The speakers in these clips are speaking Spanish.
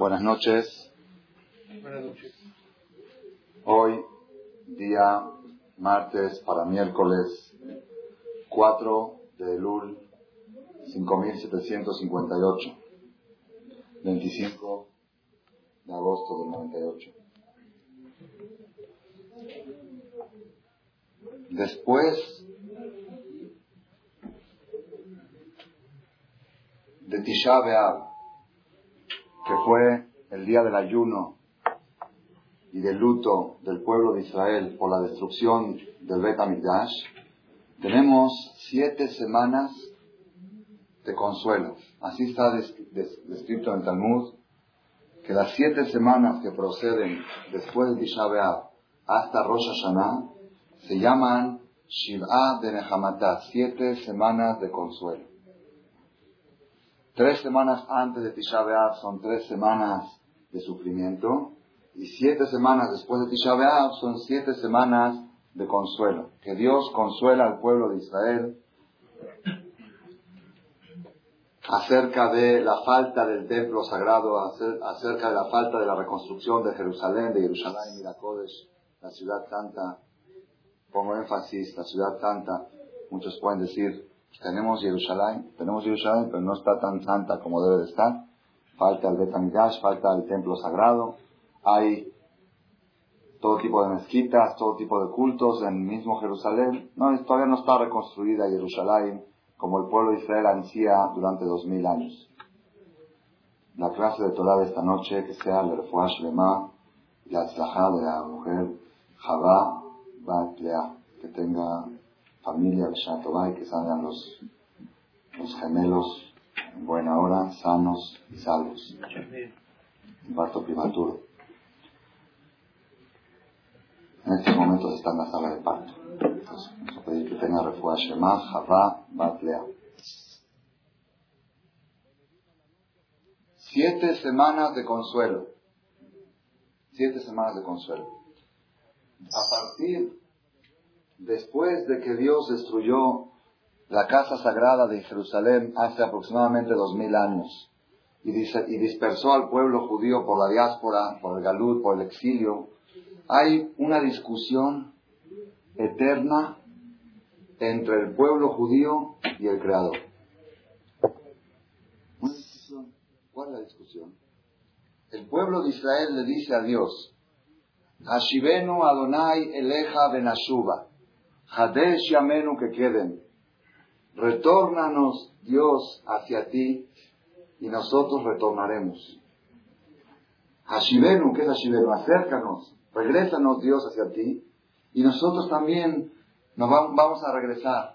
Buenas noches. Buenas noches. Hoy, día martes para miércoles 4 de Elul 5758, 25 de agosto del 98. Después de Tisha B'Av, que fue el día del ayuno y del luto del pueblo de Israel por la destrucción del Bet HaMikdash, tenemos siete semanas de consuelo. Así está descrito en el Talmud, que las siete semanas que proceden después de Tisha hasta Rosh Hashanah se llaman Shiv'a de Nehamatá, siete semanas de consuelo. Tres semanas antes de Tisha B'Av son tres semanas de sufrimiento y siete semanas después de Tisha B'Av son siete semanas de consuelo. Que Dios consuela al pueblo de Israel acerca de la falta del templo sagrado, acerca de la falta de la reconstrucción de Jerusalén, de Jerusalén y Miracodes, la ciudad santa. Pongo énfasis, la ciudad santa. Muchos pueden decir, tenemos Jerusalén, tenemos Jerusalén, pero no está tan santa como debe de estar. Falta el Betamidash, falta el templo sagrado. Hay todo tipo de mezquitas, todo tipo de cultos en mismo Jerusalén. No, todavía no está reconstruida Jerusalén como el pueblo de Israel ansía durante dos mil años. La clase de Torah esta noche, que sea el Refuash Lema, la tzlajá de la mujer Javá Bat que tenga familia de y que salgan los, los gemelos en buena hora, sanos y salvos. Un parto prematuro. En estos momentos está en la sala de parto. Entonces, vamos a pedir que tenga refuerzo Shema, Javá, Batlea. Siete semanas de consuelo. Siete semanas de consuelo. A partir después de que Dios destruyó la casa sagrada de Jerusalén hace aproximadamente dos mil años y, dispersó al pueblo judío por la diáspora, por el galut, por el exilio, hay una discusión eterna entre el pueblo judío y el Creador. ¿Cuál es la discusión? El pueblo de Israel le dice a Dios, Hashivenu Adonai Eleja Benashuba. Hadesh Yamenu que queden. Retórnanos, Dios, hacia ti y nosotros retornaremos. Hashivenu, ¿qué es Hashivenu? Acércanos, regrésanos, Dios, hacia ti y nosotros también nos vamos a regresar.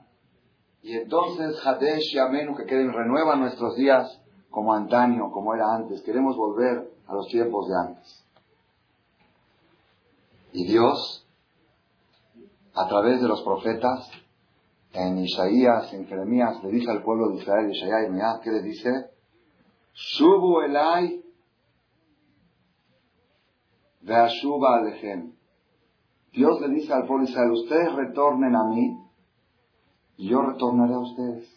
Y entonces Hadesh Yamenu que queden, renueva nuestros días como antaño, como era antes. Queremos volver a los tiempos de antes. Y Dios a través de los profetas, en Isaías, en Jeremías, le dice al pueblo de Israel, Isaías y ¿qué le dice? Subu elai veashuba alejem. Dios le dice al pueblo de Israel, ustedes retornen a mí y yo retornaré a ustedes.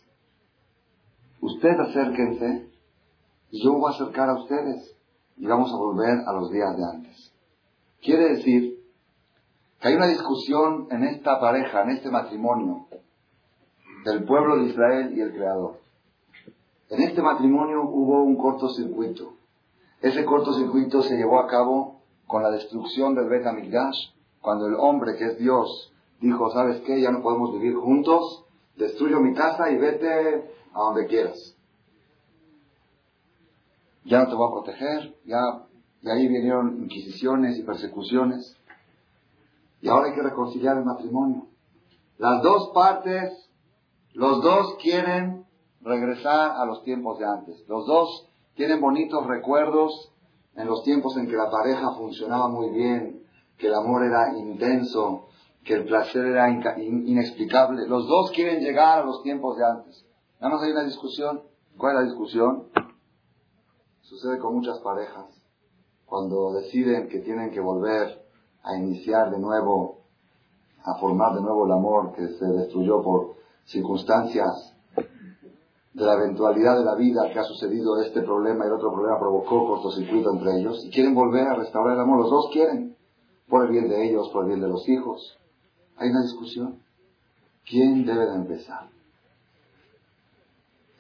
Ustedes acérquense y yo voy a acercar a ustedes y vamos a volver a los días de antes. Quiere decir que hay una discusión en esta pareja, en este matrimonio, del pueblo de Israel y el Creador. En este matrimonio hubo un cortocircuito. Ese cortocircuito se llevó a cabo con la destrucción del Bet HaMikdash, cuando el hombre que es Dios dijo, ¿sabes qué? Ya no podemos vivir juntos, destruyo mi casa y vete a donde quieras. Ya no te voy a proteger, ya, y ahí vinieron inquisiciones y persecuciones. Y ahora hay que reconciliar el matrimonio. Las dos partes, los dos quieren regresar a los tiempos de antes. Los dos tienen bonitos recuerdos en los tiempos en que la pareja funcionaba muy bien, que el amor era intenso, que el placer era inexplicable. Los dos quieren llegar a los tiempos de antes. Nada más hay una discusión. ¿Cuál es la discusión? Sucede con muchas parejas. Cuando deciden que tienen que volver a iniciar de nuevo, a formar de nuevo el amor que se destruyó por circunstancias de la eventualidad de la vida que ha sucedido este problema y el otro problema provocó cortocircuito entre ellos y quieren volver a restaurar el amor. Los dos quieren, por el bien de ellos, por el bien de los hijos. Hay una discusión. ¿Quién debe de empezar?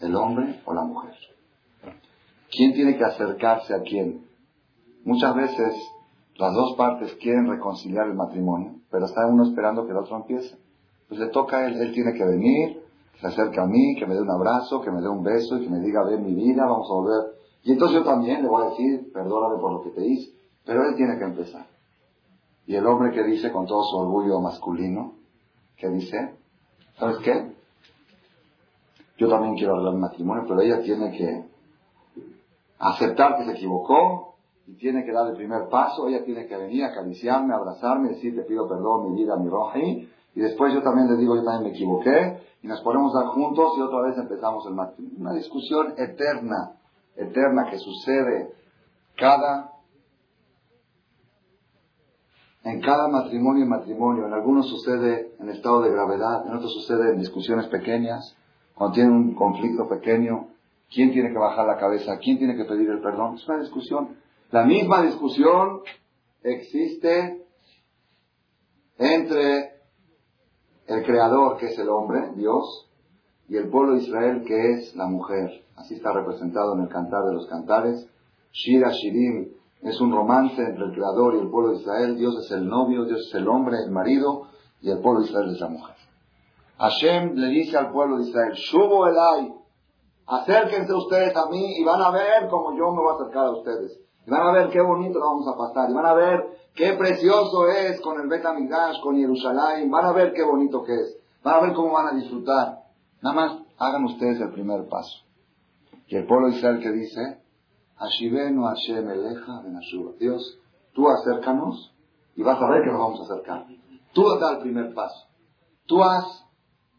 ¿El hombre o la mujer? ¿Quién tiene que acercarse a quién? Muchas veces las dos partes quieren reconciliar el matrimonio, pero está uno esperando que el otro empiece. Pues le toca a él, él tiene que venir, se acerca a mí, que me dé un abrazo, que me dé un beso y que me diga, ven mi vida, vamos a volver. Y entonces yo también le voy a decir, perdóname por lo que te hice, pero él tiene que empezar. Y el hombre que dice con todo su orgullo masculino, que dice, ¿sabes qué? Yo también quiero hablar de matrimonio, pero ella tiene que aceptar que se equivocó y tiene que dar el primer paso. Ella tiene que venir acariciarme, abrazarme, decir, te pido perdón, mi vida, mi roji. Y después yo también le digo, yo también me equivoqué. Y nos ponemos a dar juntos y otra vez empezamos el matrimonio. Una discusión eterna, eterna que sucede cada en cada matrimonio y matrimonio. En algunos sucede en estado de gravedad, en otros sucede en discusiones pequeñas, cuando tienen un conflicto pequeño, ¿quién tiene que bajar la cabeza? ¿Quién tiene que pedir el perdón? Es una discusión. La misma discusión existe entre el creador, que es el hombre, Dios, y el pueblo de Israel, que es la mujer. Así está representado en el cantar de los cantares. Shira Shirim es un romance entre el creador y el pueblo de Israel. Dios es el novio, Dios es el hombre, el marido, y el pueblo de Israel es la mujer. Hashem le dice al pueblo de Israel, Shubo Elai, acérquense ustedes a mí y van a ver cómo yo me voy a acercar a ustedes. Y van a ver qué bonito lo vamos a pasar. Y van a ver qué precioso es con el Bet con Jerusalén. Van a ver qué bonito que es. Van a ver cómo van a disfrutar. Nada más hagan ustedes el primer paso. Y el pueblo de Israel que dice, Hashivenu Hashem Eleja Dios, tú acércanos y vas a ver que nos vamos a acercar. Tú da el primer paso. Tú haz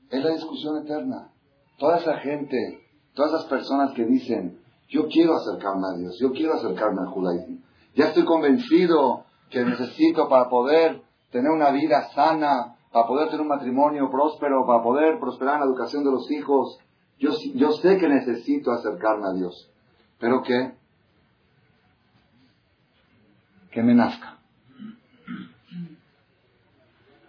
es la discusión eterna. Toda esa gente, todas esas personas que dicen, yo quiero acercarme a Dios, yo quiero acercarme al judaísmo. Ya estoy convencido que necesito para poder tener una vida sana, para poder tener un matrimonio próspero, para poder prosperar en la educación de los hijos. Yo, sé que necesito acercarme a Dios. Pero que, que me nazca.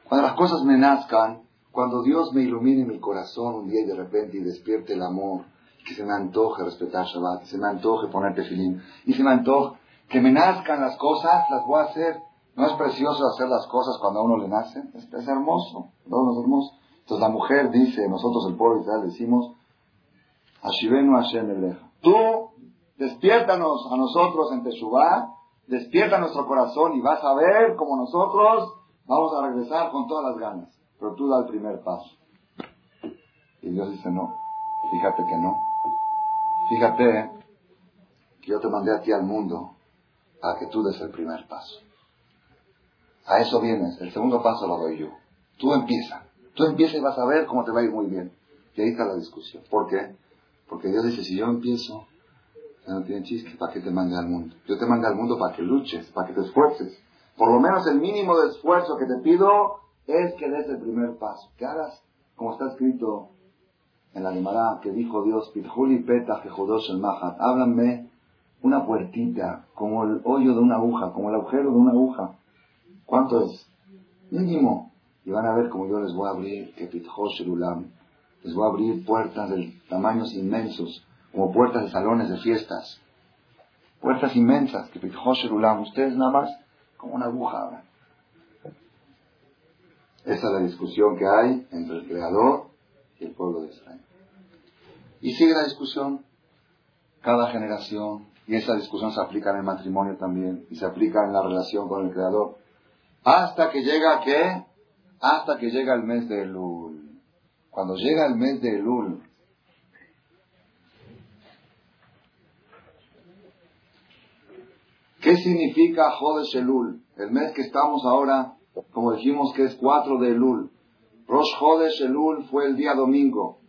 Cuando las cosas me nazcan, cuando Dios me ilumine mi corazón un día y de repente y despierte el amor, que se me antoje respetar Shabbat, que se me antoje ponerte filín, y se me antoje que me nazcan las cosas, las voy a hacer. ¿No es precioso hacer las cosas cuando a uno le nace? Es, hermoso, ¿no? es hermoso. Entonces la mujer dice, nosotros el pueblo de Israel decimos, Ashivenu Hashem Eleja. Tú despiértanos a nosotros en Teshuvah, despierta nuestro corazón y vas a ver como nosotros vamos a regresar con todas las ganas pero tú da el primer paso. Y Dios dice, no, fíjate que no. Fíjate que yo te mandé a ti al mundo para que tú des el primer paso. A eso vienes, el segundo paso lo doy yo. Tú empieza, tú empieza y vas a ver cómo te va a ir muy bien. Y ahí está la discusión. ¿Por qué? Porque Dios dice, si yo empiezo, ya no tiene chiste, ¿para qué te mande al mundo? Yo te mandé al mundo para que luches, para que te esfuerces. Por lo menos el mínimo de esfuerzo que te pido es que des el primer paso, que hagas, como está escrito en la Gemara, que dijo Dios, Pitjuli peta el mahat, háblanme una puertita, como el hoyo de una aguja, como el agujero de una aguja. ¿Cuánto es? Mínimo. Y van a ver como yo les voy a abrir, que Ulam, les voy a abrir puertas de tamaños inmensos, como puertas de salones de fiestas. Puertas inmensas, que Ulam, ustedes nada más como una aguja esa es la discusión que hay entre el Creador el pueblo de Israel. Y sigue la discusión cada generación, y esa discusión se aplica en el matrimonio también, y se aplica en la relación con el Creador, hasta que llega qué? Hasta que llega el mes de Elul. Cuando llega el mes de Elul, ¿qué significa Jodesh Elul? El mes que estamos ahora como dijimos que es 4 de Elul. Rosh Chodesh Elul fue el día domingo.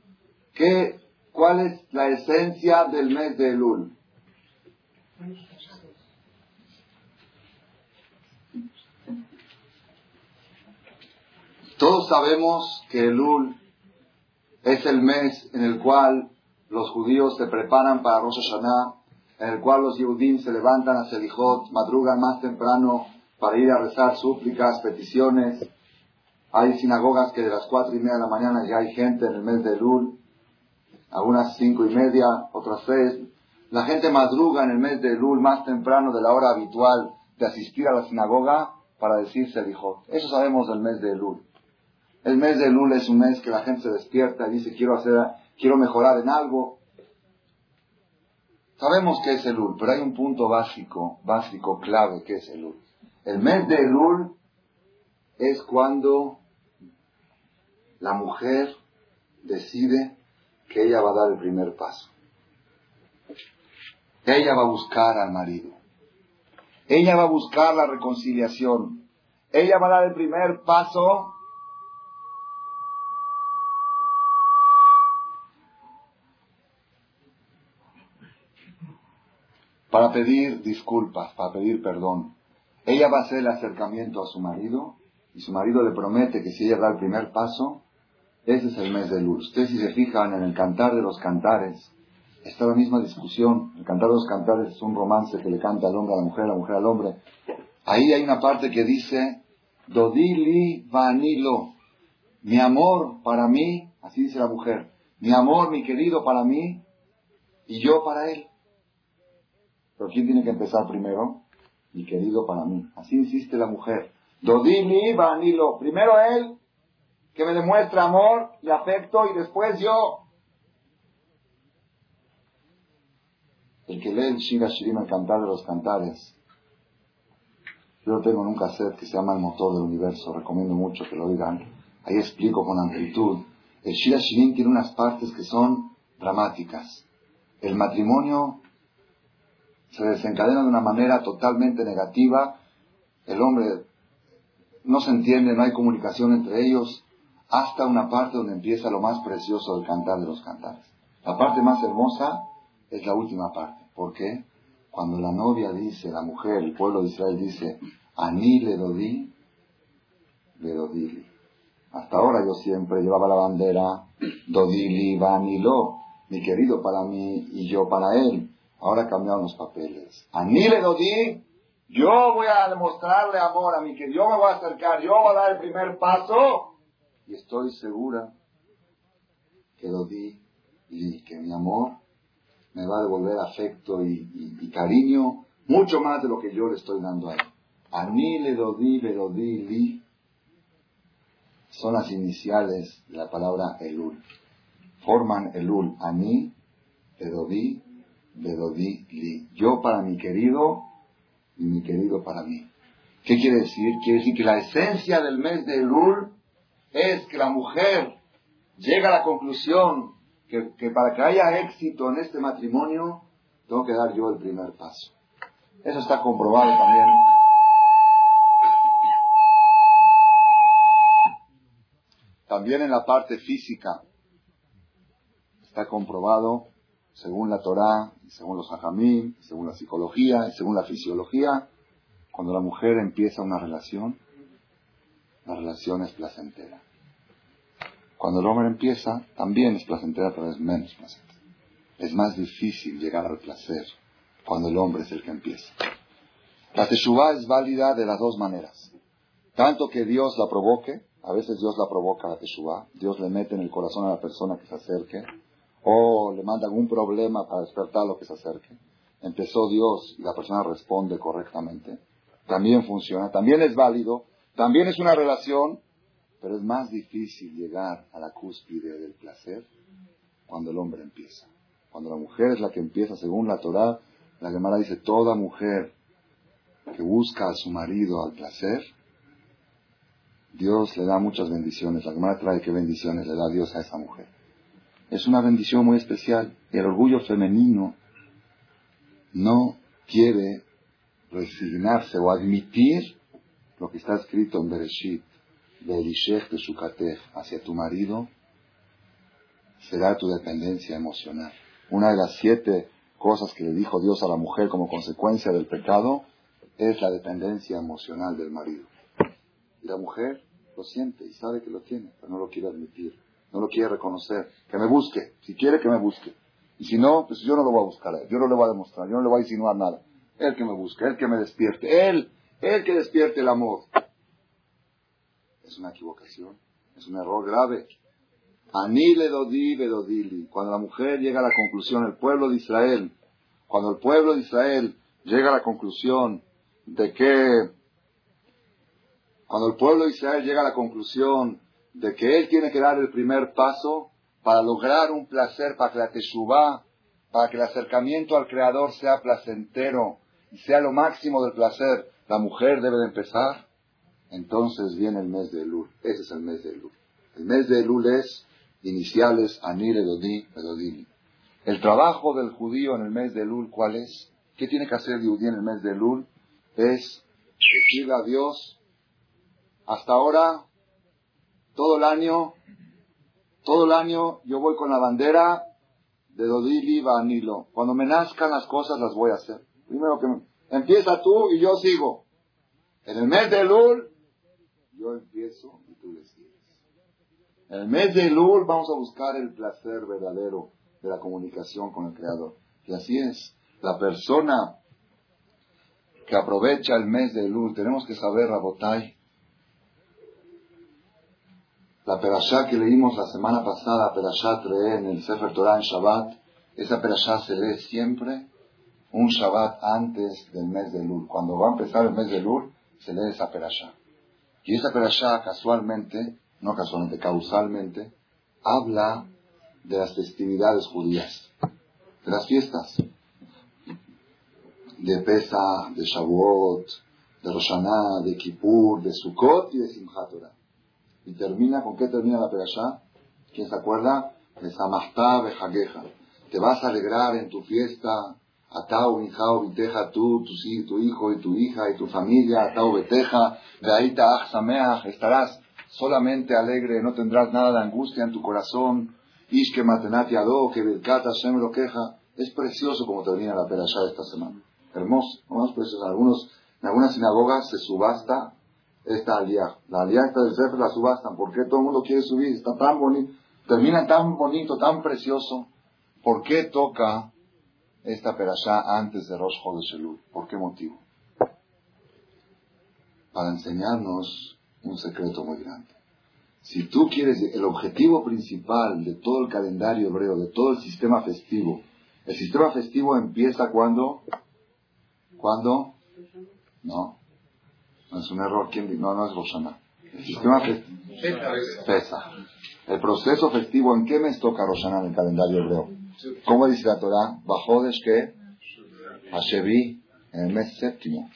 ¿Qué, ¿Cuál es la esencia del mes de Elul? Todos sabemos que Elul es el mes en el cual los judíos se preparan para Rosh Hashanah, en el cual los Yehudim se levantan a Selijot, madrugan más temprano para ir a rezar súplicas, peticiones. Hay sinagogas que de las cuatro y media de la mañana ya hay gente en el mes de Lul, algunas cinco y media, otras seis. La gente madruga en el mes de Lul más temprano de la hora habitual de asistir a la sinagoga para decir Selijot. Eso sabemos del mes de Lul. El mes de Lul es un mes que la gente se despierta y dice quiero hacer quiero mejorar en algo. Sabemos que es el Elul, pero hay un punto básico, básico, clave que es el Elul. El mes de Elul es cuando la mujer decide que ella va a dar el primer paso. Ella va a buscar al marido. Ella va a buscar la reconciliación. Ella va a dar el primer paso para pedir disculpas, para pedir perdón. Ella va a hacer el acercamiento a su marido y su marido le promete que si ella da el primer paso, ese es el mes de luz. Ustedes si se fijan en el cantar de los cantares, está la misma discusión. El cantar de los cantares es un romance que le canta al hombre a la mujer, a la mujer al hombre. Ahí hay una parte que dice, Dodili vanilo, mi amor para mí, así dice la mujer, mi amor, mi querido para mí, y yo para él. Pero ¿quién tiene que empezar primero? Mi querido para mí. Así insiste la mujer. Dodini Vanilo. Primero él, que me demuestre amor y afecto, y después yo. El que lee el Shira Shirim, el cantar de los cantares. Yo tengo en un que se llama El motor del universo. Recomiendo mucho que lo digan. Ahí explico con amplitud. El Shira Shirim tiene unas partes que son dramáticas. El matrimonio se desencadena de una manera totalmente negativa, el hombre no se entiende, no hay comunicación entre ellos, hasta una parte donde empieza lo más precioso del cantar de los cantares. La parte más hermosa es la última parte. ¿Por qué? Cuando la novia dice, la mujer, el pueblo de Israel dice, Aní le dodí, le dodili. Hasta ahora yo siempre llevaba la bandera, dodili, vanilo, mi querido para mí y yo para él. Ahora cambiaron los papeles. A mí le doy, yo voy a demostrarle amor a mí, que yo me voy a acercar, yo voy a dar el primer paso. Y estoy segura que lo di y que mi amor me va a devolver afecto y, cariño mucho más de lo que yo le estoy dando a él. A mí le doy, le doy, li. Son las iniciales de la palabra elul. Forman elul. A mí le doy, li. Yo para mi querido y mi querido para mí. ¿Qué quiere decir? Quiere decir que la esencia del mes de Elul es que la mujer llega a la conclusión que, que, para que haya éxito en este matrimonio, tengo que dar yo el primer paso. Eso está comprobado también. También en la parte física está comprobado según la Torá, según los hajamim, según la psicología, según la fisiología, cuando la mujer empieza una relación, la relación es placentera. Cuando el hombre empieza, también es placentera, pero es menos placentera. Es más difícil llegar al placer cuando el hombre es el que empieza. La teshuvah es válida de las dos maneras. Tanto que Dios la provoque, a veces Dios la provoca la teshuvah, Dios le mete en el corazón a la persona que se acerque, o le manda algún problema para despertar lo que se acerque. Empezó Dios y la persona responde correctamente. También funciona, también es válido, también es una relación, pero es más difícil llegar a la cúspide del placer cuando el hombre empieza. Cuando la mujer es la que empieza, según la Torah, la Gemara dice, toda mujer que busca a su marido al placer, Dios le da muchas bendiciones. La Gemara trae qué bendiciones le da Dios a esa mujer es una bendición muy especial. El orgullo femenino no quiere resignarse o admitir lo que está escrito en Bereshit, de Elishech de Shukatech, hacia tu marido, será tu dependencia emocional. Una de las siete cosas que le dijo Dios a la mujer como consecuencia del pecado es la dependencia emocional del marido. Y la mujer lo siente y sabe que lo tiene, pero no lo quiere admitir no lo quiere reconocer, que me busque, si quiere que me busque. Y si no, pues yo no lo voy a buscar yo no le voy a demostrar, yo no le voy a insinuar nada. Él que me busque, él que me despierte, él, él que despierte el amor. Es una equivocación, es un error grave. Anile dodi bedodili. Cuando la mujer llega a la conclusión, el pueblo de Israel, cuando el pueblo de Israel llega a la conclusión de que, cuando el pueblo de Israel llega a la conclusión de que él tiene que dar el primer paso para lograr un placer, para que la teshuvah, para que el acercamiento al Creador sea placentero y sea lo máximo del placer, la mujer debe de empezar. Entonces viene el mes de Elul. Ese es el mes de Elul. El mes de Elul es iniciales Anir Edodi Edodini. El trabajo del judío en el mes de Elul, ¿cuál es? ¿Qué tiene que hacer judío en el mes de Elul? Es decirle a Dios, hasta ahora, todo el año, todo el año yo voy con la bandera de Dodili Vanilo. Cuando me nazcan las cosas las voy a hacer. Primero que empieza tú y yo sigo. En el mes de Elul, yo empiezo y tú le sigues. En el mes de Elul vamos a buscar el placer verdadero de la comunicación con el Creador. Y así es. La persona que aprovecha el mes de Elul, tenemos que saber, Rabotai, la perashá que leímos la semana pasada, perashá 3 en el Sefer Torah en Shabbat, esa perashá se lee siempre un Shabbat antes del mes de Elul. Cuando va a empezar el mes de Elul, se lee esa perashá. Y esa perashá casualmente no casualmente, causalmente, habla de las festividades judías, de las fiestas, de Pesa, de Shavuot, de Roshaná, de Kippur, de Sukkot y de Simchat. Y termina, ¿con qué termina la perashá? ¿Quién se acuerda? De Samastá, Bejageja. Te vas a alegrar en tu fiesta, Atau, Mijao, Viteja, tú, tu, tu hijo y tu hija y tu familia, Atau, Beteja, Beaita, Sameach, estarás solamente alegre, no tendrás nada de angustia en tu corazón. Ishke Matenati Ado, que Hashem lo queja. Es precioso como termina la de esta semana. Hermoso, más precioso. Algunos, en algunas sinagogas se subasta esta aliá. La aliá esta del Sefer la subastan. ¿Por qué todo el mundo quiere subir? Está tan bonito. Termina tan bonito, tan precioso. ¿Por qué toca esta perashá antes de Rosh Chodesh ¿Por qué motivo? Para enseñarnos un secreto muy grande. Si tú quieres, el objetivo principal de todo el calendario hebreo, de todo el sistema festivo, el sistema festivo empieza cuando, ¿cuándo? No, no es un error, ¿quién No, no es Roshaná. El sistema festivo, pesa. El proceso festivo, ¿en qué mes toca Roshaná en el calendario hebreo? ¿Cómo dice la Torah? Bajodes que Hashevi, en el mes séptimo.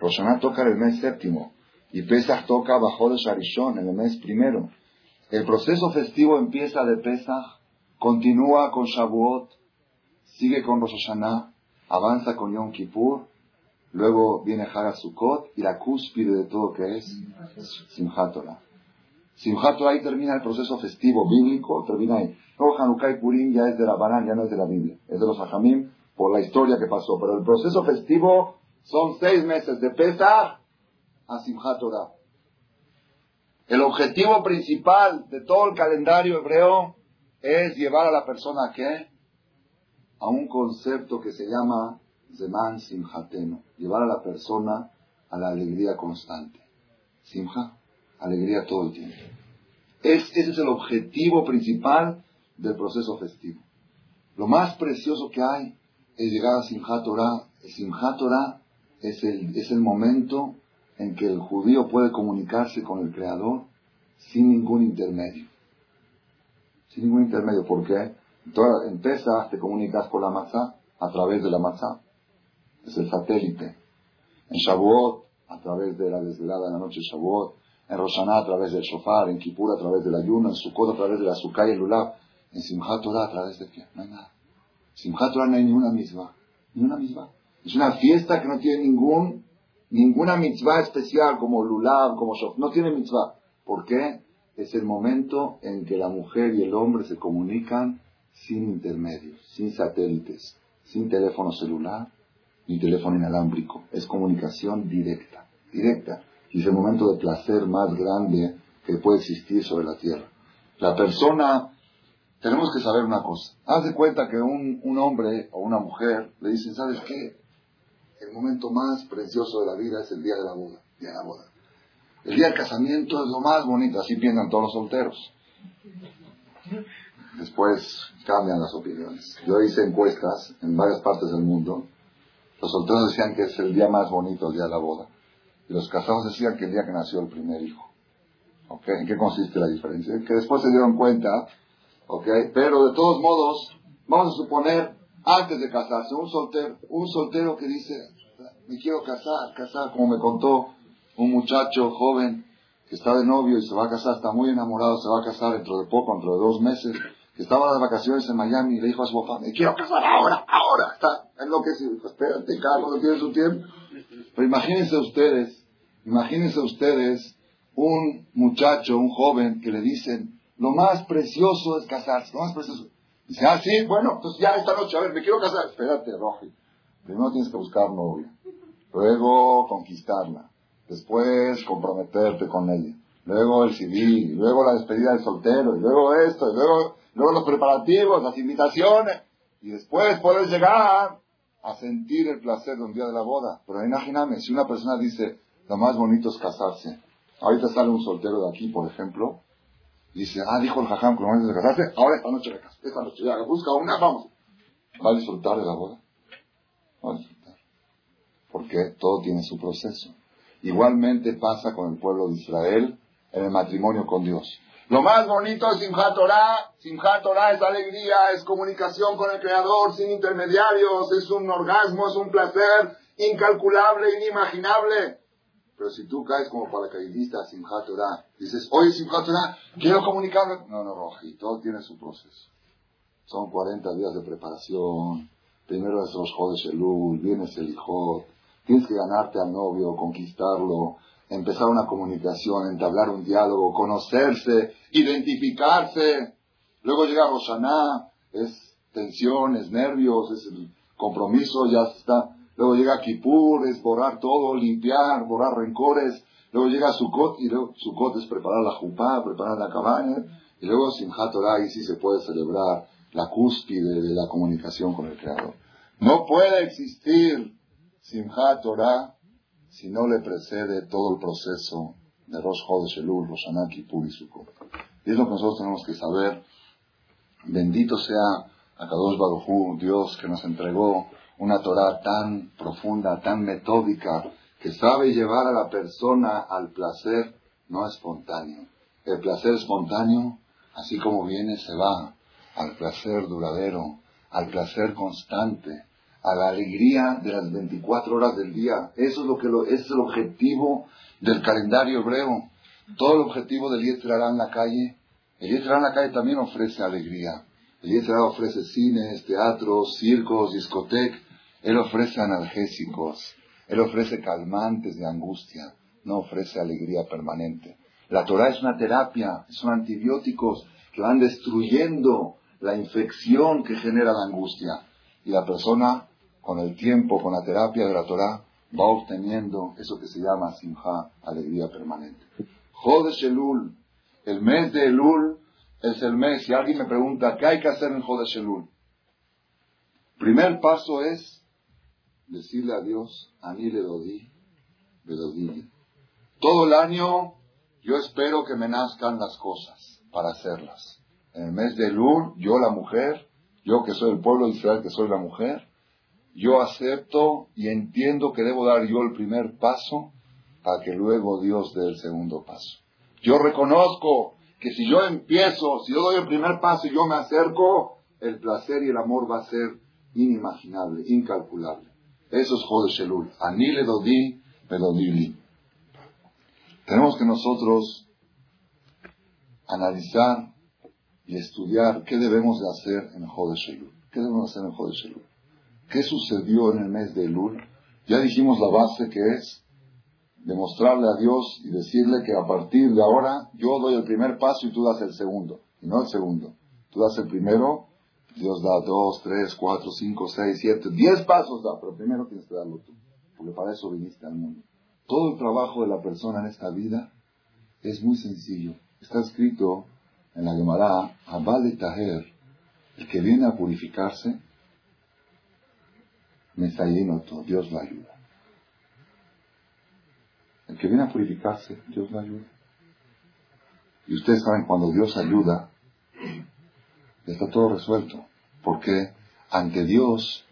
Roshaná toca en el mes séptimo. Y Pesach toca bajo de Sharishon, en el mes primero. El proceso festivo empieza de Pesach, continúa con Shavuot, sigue con Rosh Hashanah, avanza con Yom Kippur, luego viene Hara Sukkot y la cúspide de todo que es Simchat Torah. Simchat Torah ahí termina el proceso festivo bíblico, termina ahí. Luego Hanukkah y Purim ya es de la Banán, ya no es de la Biblia, es de los Hajamim por la historia que pasó. Pero el proceso festivo son seis meses de Pesach a Simchat Torah. El objetivo principal de todo el calendario hebreo es llevar a la persona a qué? A un concepto que se llama Zeman Simhateno. Llevar a la persona a la alegría constante. Simha, alegría todo el tiempo. ese es el objetivo principal del proceso festivo. Lo más precioso que hay es llegar a Simchat Torah. Simchat Torah es el, es el momento en que el judío puede comunicarse con el Creador sin ningún intermedio. Sin ningún intermedio. ¿Por qué? En Pesach te comunicas con la masa a través de la masa. Es el satélite. En Shavuot, a través de la desvelada de la noche Shavuot. En Roshaná, a través del shofar. En Kippur, a través del ayuno. En Sukkot, a través de la Sukkah y el Lulav. En Simchat Torah, a través de qué? No hay nada. Simchat Torah no hay ni una misma. Ni una misma. Es una fiesta que no tiene ningún Ninguna mitzvah especial como lulav, como shof, no tiene mitzvah. ¿Por qué? Es el momento en que la mujer y el hombre se comunican sin intermedios, sin satélites, sin teléfono celular ni teléfono inalámbrico. Es comunicación directa, directa. Y es el momento de placer más grande que puede existir sobre la tierra. La persona tenemos que saber una cosa. Haz de cuenta que un, un hombre o una mujer le dicen, ¿sabes qué? El momento más precioso de la vida es el día de la boda. Día de la boda. El día del casamiento es lo más bonito, así piensan todos los solteros. Después cambian las opiniones. Yo hice encuestas en varias partes del mundo. Los solteros decían que es el día más bonito, el día de la boda. Los casados decían que el día que nació el primer hijo. ¿Okay? ¿En qué consiste la diferencia? Que después se dieron cuenta, ¿okay? pero de todos modos, vamos a suponer, antes de casarse, un soltero, un soltero que dice, me quiero casar, casar, como me contó un muchacho joven que está de novio y se va a casar, está muy enamorado, se va a casar dentro de poco, dentro de dos meses, que estaba de vacaciones en Miami y le dijo a su papá, me quiero casar ahora, ahora, está enloquecido. Espérate, Carlos, tiene su tiempo. Pero imagínense ustedes, imagínense ustedes un muchacho, un joven que le dicen, lo más precioso es casarse, lo más precioso. Dice, ah, sí, bueno, pues ya esta noche, a ver, me quiero casar. Espérate, Roji. Primero tienes que buscar novia, luego conquistarla, después comprometerte con ella, luego el civil, luego la despedida del soltero, y luego esto, y luego, luego los preparativos, las invitaciones, y después puedes llegar a sentir el placer de un día de la boda. Pero imagíname, si una persona dice, lo más bonito es casarse, ahorita sale un soltero de aquí, por ejemplo, dice, ah, dijo el jajam que lo bonito es casarse, ahora esta noche le caso, esta noche, ya, busca una, vamos. ¿Va a disfrutar de la boda? Va a disfrutar. Porque todo tiene su proceso. Igualmente pasa con el pueblo de Israel en el matrimonio con Dios. Lo más bonito es Simchat Torah. Simchat Torah es alegría, es comunicación con el Creador sin intermediarios, es un orgasmo, es un placer incalculable, inimaginable. Pero si tú caes como paracaidista a Simchat Torah, dices, oye Simchat Torah, quiero comunicarme. No, no, Roji, todo tiene su proceso. Son 40 días de preparación. Primero es los Jodes Elul, vienes el Hijot, Tienes que ganarte al novio, conquistarlo, empezar una comunicación, entablar un diálogo, conocerse, identificarse. Luego llega Roshaná, es tensiones, nervios, es el compromiso, ya está. Luego llega Kippur, es borrar todo, limpiar, borrar rencores. Luego llega Sukkot, y luego Sukkot es preparar la jupá, preparar la cabaña. Y luego Simchat Torah, y sí se puede celebrar la cúspide de la comunicación con el Creador. No puede existir Simchat Torah si no le precede todo el proceso de Rosh Chodesh Elul, Kippur y Sukkot. Y es lo que nosotros tenemos que saber. Bendito sea Akadosh Baruj Dios que nos entregó una Torah tan profunda, tan metódica, que sabe llevar a la persona al placer no espontáneo. El placer espontáneo, así como viene, se va al placer duradero, al placer constante, a la alegría de las 24 horas del día. Eso es lo que es el objetivo del calendario hebreo. Todo el objetivo del Yetzirah en la calle. El Yetzirah en la calle también ofrece alegría. El Yetzirah ofrece cines, teatros, circos, discotecas. Él ofrece analgésicos. Él ofrece calmantes de angustia. No ofrece alegría permanente. La Torah es una terapia, son antibióticos que van destruyendo la infección que genera la angustia. Y la persona con el tiempo, con la terapia de la Torah, va obteniendo eso que se llama simja, alegría permanente. Jodesh Elul, el mes de Elul es el mes, si alguien me pregunta, ¿qué hay que hacer en Jodesh? Primer paso es decirle a Dios, a mí le dodí, le. Todo el año yo espero que me nazcan las cosas para hacerlas. En el mes de Elul, yo la mujer, yo que soy el pueblo de Israel, que soy la mujer, yo acepto y entiendo que debo dar yo el primer paso para que luego Dios dé el segundo paso. Yo reconozco que si yo empiezo, si yo doy el primer paso y yo me acerco, el placer y el amor va a ser inimaginable, incalculable. Eso es Jodesh Elul. Ani le dodí, me dodí Tenemos que nosotros analizar y estudiar qué debemos de hacer en Jodesh Elul. ¿Qué debemos hacer en Jodesh Elul? ¿Qué sucedió en el mes de Elul? Ya dijimos la base que es demostrarle a Dios y decirle que a partir de ahora yo doy el primer paso y tú das el segundo, y no el segundo. Tú das el primero, Dios da dos, tres, cuatro, cinco, seis, siete, diez pasos da, pero primero tienes que darlo tú, porque para eso viniste al mundo. Todo el trabajo de la persona en esta vida es muy sencillo. Está escrito en la Gemara, Abad Taher, El que viene a purificarse, me está lleno todo, Dios lo ayuda. El que viene a purificarse, Dios lo ayuda. Y ustedes saben, cuando Dios ayuda, está todo resuelto. Porque ante Dios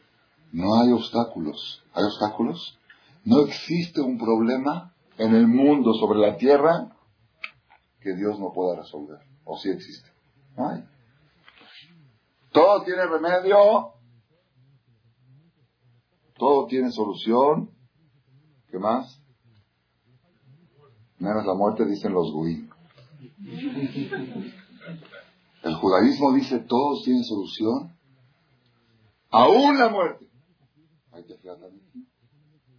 no hay obstáculos. ¿Hay obstáculos? No existe un problema en el mundo, sobre la tierra, que Dios no pueda resolver. ¿O sí existe? No hay. Todo tiene remedio. Todo tiene solución. ¿Qué más? Menos la muerte, dicen los guí. El judaísmo dice todos tienen solución, aún la muerte. Hay que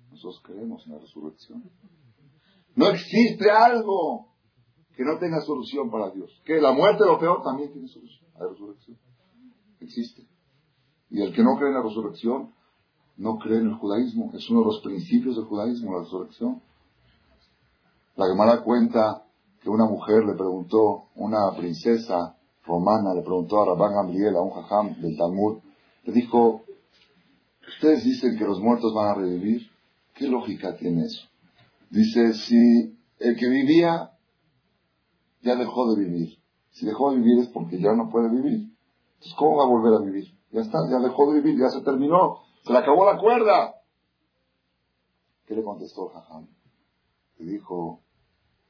Nosotros creemos en la resurrección. No existe algo que no tenga solución para Dios. Que la muerte, lo peor, también tiene solución. La resurrección. Existe. Y el que no cree en la resurrección, no cree en el judaísmo. Es uno de los principios del judaísmo, la resurrección. La Gemara cuenta que una mujer le preguntó, una princesa romana le preguntó a Rabban Gamliel, a un jajam del Talmud, le dijo, ustedes dicen que los muertos van a revivir, ¿qué lógica tiene eso? Dice, si el que vivía ya dejó de vivir, si dejó de vivir es porque ya no puede vivir, entonces ¿cómo va a volver a vivir? Ya está, ya dejó de vivir, ya se terminó, se le acabó la cuerda. ¿Qué le contestó el jajam? Dijo,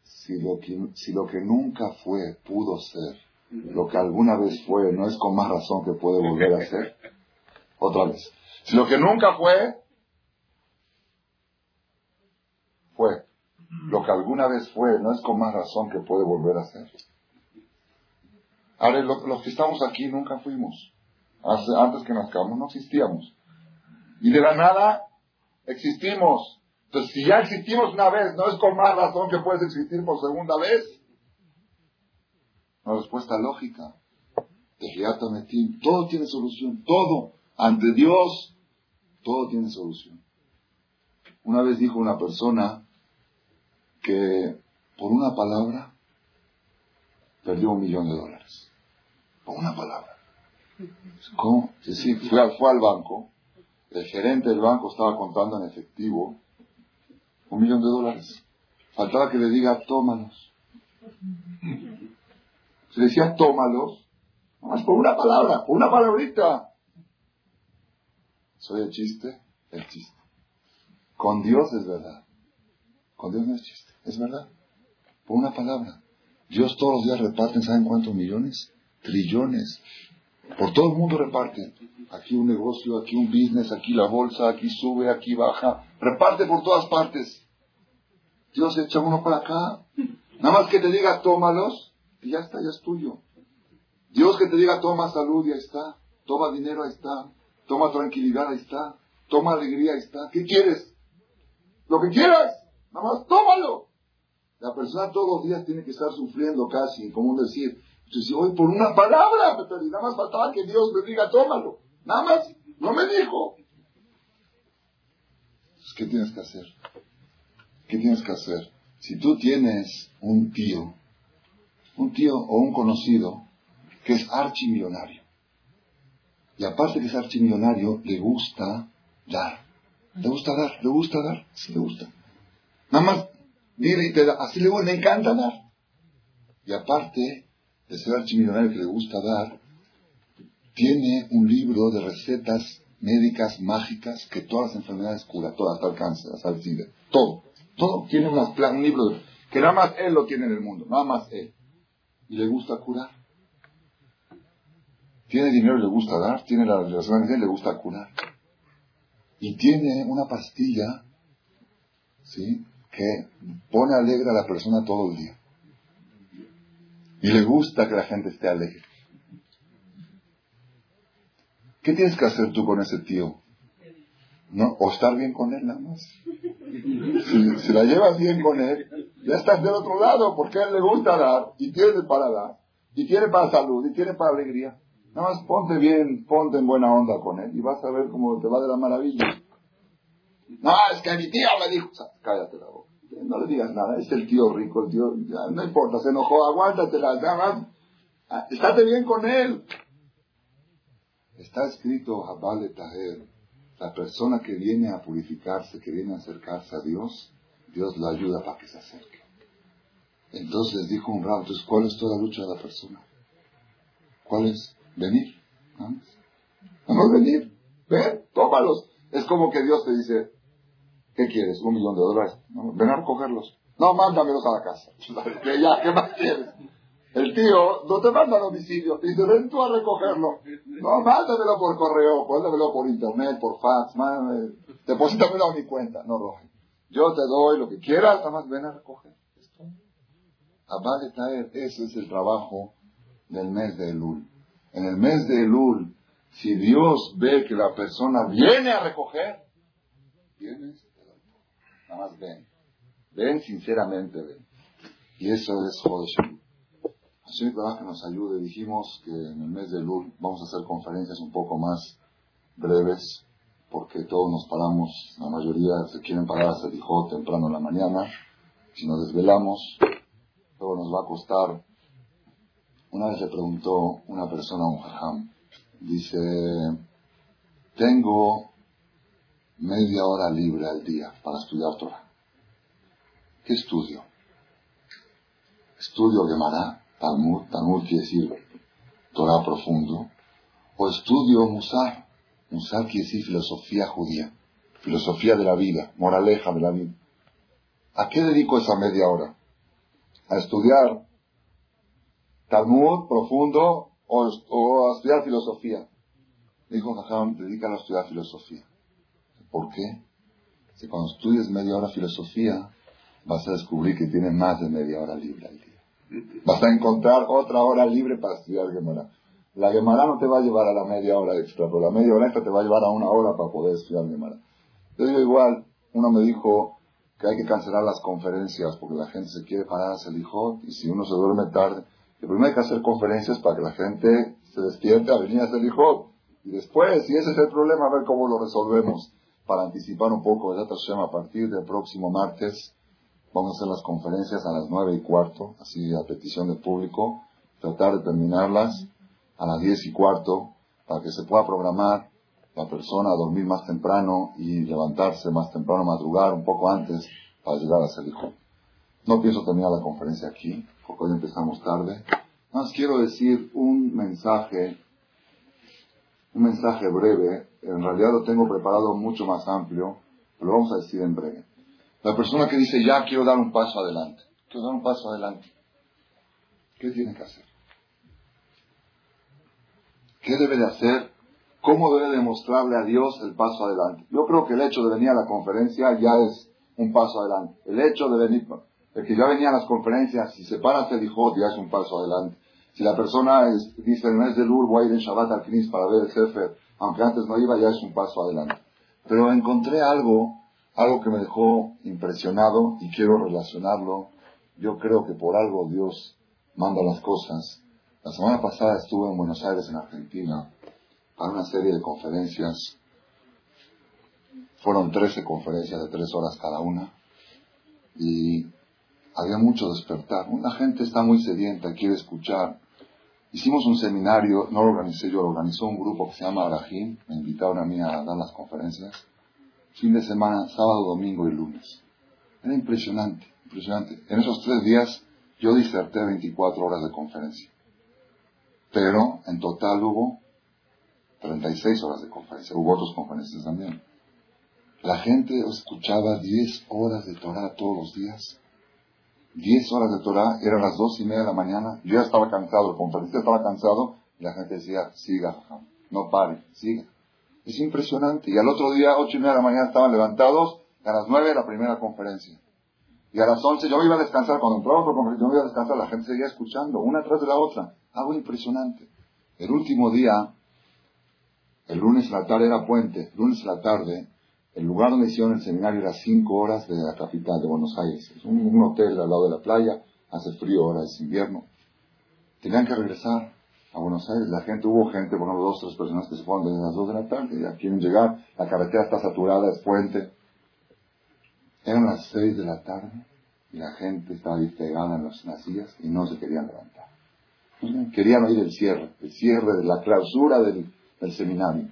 si lo, que, si lo que nunca fue pudo ser, lo que alguna vez fue, no es con más razón que puede volver a ser. Otra vez. Si lo que nunca fue, fue. Lo que alguna vez fue, no es con más razón que puede volver a ser. Ahora, los que estamos aquí nunca fuimos. antes que nazcamos no existíamos. Y de la nada existimos. Entonces, si ya existimos una vez, ¿no es con más razón que puedes existir por segunda vez? Una respuesta lógica. Todo tiene solución. Todo. Ante Dios, todo tiene solución. Una vez dijo una persona que por una palabra perdió un millón de dólares. Por una palabra. ¿Cómo? Sí, sí, fue al banco. El gerente del banco estaba contando en efectivo un millón de dólares. Faltaba que le diga, tómalos. Se decía, tómalos. Nomás por una palabra, por una palabrita. ¿Soy el chiste? El chiste. Con Dios es verdad. Con Dios no es chiste, es verdad. Por una palabra. Dios todos los días reparte, ¿saben cuántos millones? Trillones. Por todo el mundo reparte. Aquí un negocio, aquí un business, aquí la bolsa, aquí sube, aquí baja. Reparte por todas partes. Dios echa uno para acá. Nada más que te diga, tómalos, y ya está, ya es tuyo. Dios que te diga, toma salud, ya está. Toma dinero, ahí está. Toma tranquilidad, ahí está. Toma alegría, ahí está. ¿Qué quieres? Lo que quieras. Nada más, tómalo. La persona todos los días tiene que estar sufriendo casi, como decir, si hoy por una palabra nada más faltaba que Dios me diga, tómalo. Nada más, no me dijo. ¿Qué tienes que hacer? ¿Qué tienes que hacer? Si tú tienes un tío, un tío o un conocido que es archimillonario, y aparte que es archimillonario, le gusta dar. ¿Le gusta dar? ¿Le gusta dar? Sí, le gusta. Nada más, mire y te da. Así le, le encanta dar. Y aparte de ser archimillonario que le gusta dar, tiene un libro de recetas médicas mágicas que todas las enfermedades cura, todas, hasta el cáncer, hasta el SIDA, todo. Todo tiene un libro que nada más él lo tiene en el mundo, nada más él. Y le gusta curar. Tiene dinero y le gusta dar, tiene la relación y le gusta curar. Y tiene una pastilla, ¿sí? Que pone alegre a la persona todo el día. Y le gusta que la gente esté alegre. ¿Qué tienes que hacer tú con ese tío? ¿No? O estar bien con él nada más. Si, la llevas bien con él, ya estás del otro lado, porque a él le gusta dar, y tiene para dar, y tiene para salud, y tiene para alegría. Nada más ponte bien, ponte en buena onda con él, y vas a ver cómo te va de la maravilla. No, es que mi tío me dijo, cállate la boca. No le digas nada, es el tío rico, el tío, no importa, se enojó, aguántatela, nada más, ah, estate bien con él. Está escrito Habale Taher, la persona que viene a purificarse, que viene a acercarse a Dios, Dios la ayuda para que se acerque. Entonces dijo un rato, entonces, ¿cuál es toda la lucha de la persona? ¿Cuál es? Venir. Vamos a venir. Ven, tómalos. Es como que Dios te dice, ¿qué quieres? Un millón de dólares. ven a recogerlos. No, mándamelos a la casa. ya, ¿qué más quieres? El tío no te manda a domicilio, te ven tú a recogerlo. No, mándamelo por correo, mándamelo por internet, por fax, mándame, deposítamelo a mi cuenta. No, Roge. Yo te doy lo que quieras, nada más ven a recoger. Taer, ese es el trabajo del mes de Elul. En el mes de Elul, si Dios ve que la persona viene a recoger, vienes, nada más ven. Ven sinceramente, ven. Y eso es Jodesh Hashem que nos ayude. Dijimos que en el mes de Lul vamos a hacer conferencias un poco más breves, porque todos nos paramos, la mayoría se quieren parar a hijo temprano en la mañana. Si nos desvelamos, luego nos va a costar. Una vez le preguntó una persona a un jajam, dice, tengo media hora libre al día para estudiar Torah. ¿Qué estudio? Estudio Gemara, Talmud, Talmud quiere decir Torah profundo, o estudio Musar. Musar quiere decir filosofía judía, filosofía de la vida, moraleja de la vida. ¿A qué dedico esa media hora? ¿A estudiar Talmud profundo o, a estudiar filosofía? Dijo Jajam, dedícalo a estudiar filosofía. ¿Por qué? Si cuando estudies media hora filosofía, vas a descubrir que tienes más de media hora libre al día. Vas a encontrar otra hora libre para estudiar Gemara. La Gemara no te va a llevar a la media hora extra, pero la media hora extra te va a llevar a una hora para poder estudiar Gemara. Yo digo igual, uno me dijo que hay que cancelar las conferencias porque la gente se quiere parar a hacer hijo y si uno se duerme tarde, primero hay que hacer conferencias para que la gente se despierte a venir a hacer hijo y después, si ese es el problema, a ver cómo lo resolvemos para anticipar un poco de Hashem a partir del próximo martes Vamos a hacer las conferencias a las nueve y cuarto, así a petición del público, tratar de terminarlas a las diez y cuarto, para que se pueda programar la persona a dormir más temprano y levantarse más temprano, madrugar un poco antes para llegar a hijo. No pienso terminar la conferencia aquí, porque hoy empezamos tarde. Más quiero decir un mensaje, un mensaje breve. En realidad lo tengo preparado mucho más amplio, pero lo vamos a decir en breve. La persona que dice, ya quiero dar un paso adelante, quiero dar un paso adelante, ¿qué tiene que hacer? ¿Qué debe de hacer? ¿Cómo debe demostrarle a Dios el paso adelante? Yo creo que el hecho de venir a la conferencia ya es un paso adelante. El hecho de venir, el que ya venía a las conferencias, si se para el hijo, ya es un paso adelante. Si la persona dice, el mes de Lur voy a ir en Shabbat al Knis para ver el Sefer, aunque antes no iba, ya es un paso adelante. Pero encontré algo algo que me dejó impresionado y quiero relacionarlo. Yo creo que por algo Dios manda las cosas. La semana pasada estuve en Buenos Aires, en Argentina, para una serie de conferencias. Fueron 13 conferencias de tres horas cada una. Y había mucho despertar. La gente está muy sedienta, quiere escuchar. Hicimos un seminario, no lo organicé yo, lo organizó un grupo que se llama Arajim. Me invitaron a mí a dar las conferencias fin de semana, sábado, domingo y lunes. Era impresionante, impresionante. En esos tres días yo diserté 24 horas de conferencia. Pero en total hubo 36 horas de conferencia. Hubo otras conferencias también. La gente escuchaba 10 horas de Torah todos los días. 10 horas de Torah, eran las dos y media de la mañana. Yo ya estaba cansado, el conferencista estaba cansado y la gente decía, siga, no pare, siga. Es impresionante. Y al otro día, ocho y media de la mañana, estaban levantados. A las nueve, la primera conferencia. Y a las once, yo iba a descansar. Cuando entraba por conferencia, yo iba a descansar. La gente seguía escuchando, una tras de la otra. Algo impresionante. El último día, el lunes la tarde era puente. El lunes la tarde, el lugar donde hicieron el seminario era cinco horas de la capital de Buenos Aires. Es un, un hotel al lado de la playa. Hace frío ahora, es invierno. Tenían que regresar a Buenos Aires, la gente, hubo gente, por ejemplo, dos, tres personas que se fueron desde las dos de la tarde, ya quieren llegar, la carretera está saturada, es puente. Eran las seis de la tarde y la gente estaba pegada en las, sillas y no se querían levantar. Querían oír el cierre, el cierre de la clausura del, del seminario.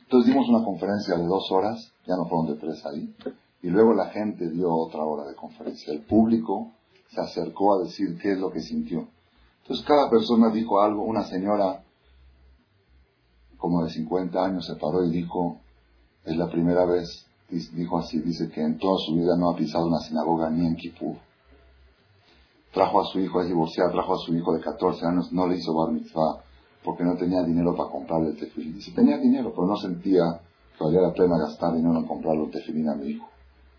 Entonces dimos una conferencia de dos horas, ya no fueron de tres ahí, y luego la gente dio otra hora de conferencia. El público se acercó a decir qué es lo que sintió. Entonces cada persona dijo algo. Una señora, como de 50 años, se paró y dijo, es la primera vez, dijo así, dice que en toda su vida no ha pisado una sinagoga ni en Kippur. Trajo a su hijo, es divorciada, trajo a su hijo de 14 años, no le hizo bar mitzvah porque no tenía dinero para comprarle el tefilín. Dice, tenía dinero, pero no sentía que valía la pena gastar dinero en comprarle el tefilín a mi hijo.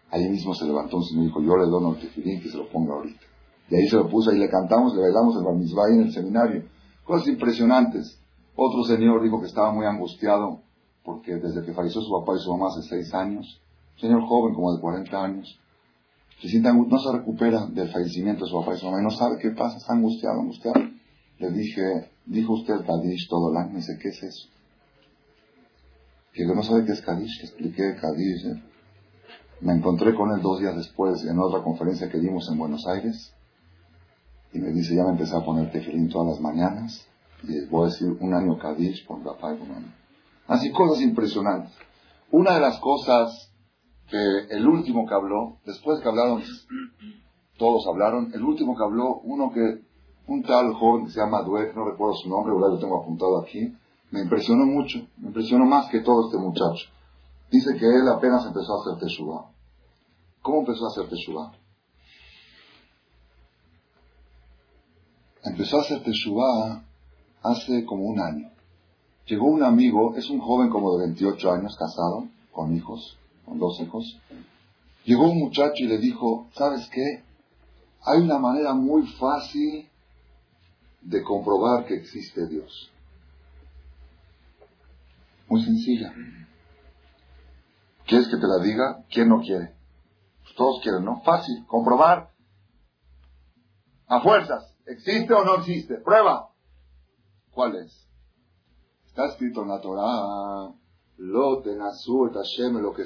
Ahí mismo se levantó un y dijo, yo le dono el tefilín que se lo ponga ahorita. Y ahí se lo puso, ahí le cantamos, le bailamos el bar mitzvah en el seminario. Cosas impresionantes. Otro señor dijo que estaba muy angustiado porque desde que falleció su papá y su mamá hace seis años, señor joven como de 40 años, se siente no se recupera del fallecimiento de su papá y su mamá y no sabe qué pasa, está angustiado, angustiado. Le dije, dijo usted Kadish todo el año, me dice, ¿qué es eso? Que no sabe qué es Kadish, que expliqué Kadish. ¿eh? Me encontré con él dos días después en otra conferencia que dimos en Buenos Aires y me dice, ya me empecé a poner tefilín todas las mañanas y voy a decir un año Kadish por papá y mamá. Así cosas impresionantes. Una de las cosas que el último que habló, después que hablaron, todos hablaron, el último que habló, uno que un tal joven que se llama Dweck, no recuerdo su nombre, lo tengo apuntado aquí, me impresionó mucho, me impresionó más que todo este muchacho. Dice que él apenas empezó a hacer Teshuvah. ¿Cómo empezó a hacer Teshuvah? Empezó a hacer Teshuvah hace como un año. Llegó un amigo, es un joven como de 28 años, casado, con hijos, con dos hijos. Llegó un muchacho y le dijo, ¿sabes qué? Hay una manera muy fácil de comprobar que existe Dios. Muy sencilla. ¿Quieres que te la diga? ¿Quién no quiere? Pues todos quieren, ¿no? Fácil, comprobar. A fuerzas. ¿Existe o no existe? Prueba. ¿Cuál es? Está escrito en la Torah, lo lo que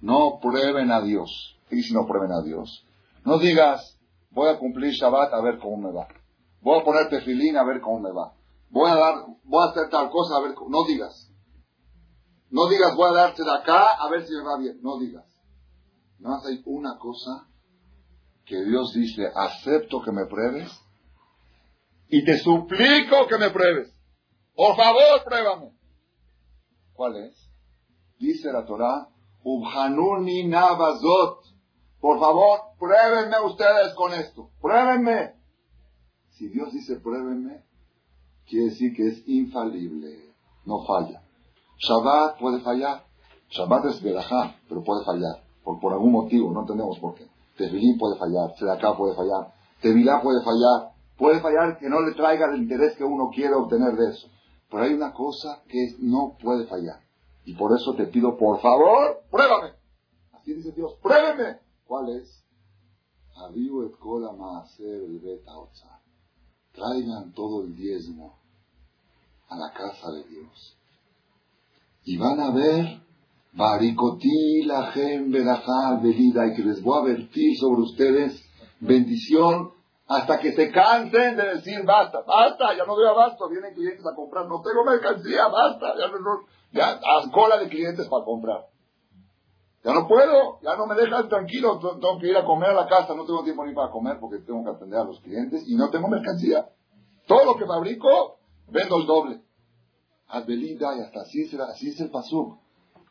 No prueben a Dios. ¿Y si no prueben a Dios? No digas, voy a cumplir Shabbat a ver cómo me va. Voy a poner tefilín a ver cómo me va. Voy a dar, voy a hacer tal cosa a ver cómo. No digas. No digas voy a darte de acá a ver si me va bien. No digas. Más hay una cosa que Dios dice, acepto que me pruebes y te suplico que me pruebes. Por favor, pruébame. ¿Cuál es? Dice la Torah, Ubhanuni Navazot. Por favor, pruébenme ustedes con esto. Pruébenme. Si Dios dice pruébenme, quiere decir que es infalible, no falla. Shabbat puede fallar. Shabbat es verajá, pero puede fallar. Por, por algún motivo, no entendemos por qué. Tefilín puede fallar, Sedaká puede fallar, Tevilá puede fallar. Puede fallar que no le traiga el interés que uno quiere obtener de eso. Pero hay una cosa que no puede fallar. Y por eso te pido, por favor, pruébame. Así dice Dios, pruébeme. ¿Cuál es? Traigan todo el diezmo a la casa de Dios. Y van a ver, baricotí la la venida y que les voy a vertir sobre ustedes bendición hasta que se cansen de decir basta, basta, ya no veo abasto, vienen clientes a comprar, no tengo mercancía, basta, ya no, ya a cola de clientes para comprar. Ya no puedo, ya no me dejan tranquilo, tengo que ir a comer a la casa, no tengo tiempo ni para comer porque tengo que atender a los clientes y no tengo mercancía. Todo lo que fabrico, vendo el doble. Advelida y hasta así será, así es el pasú.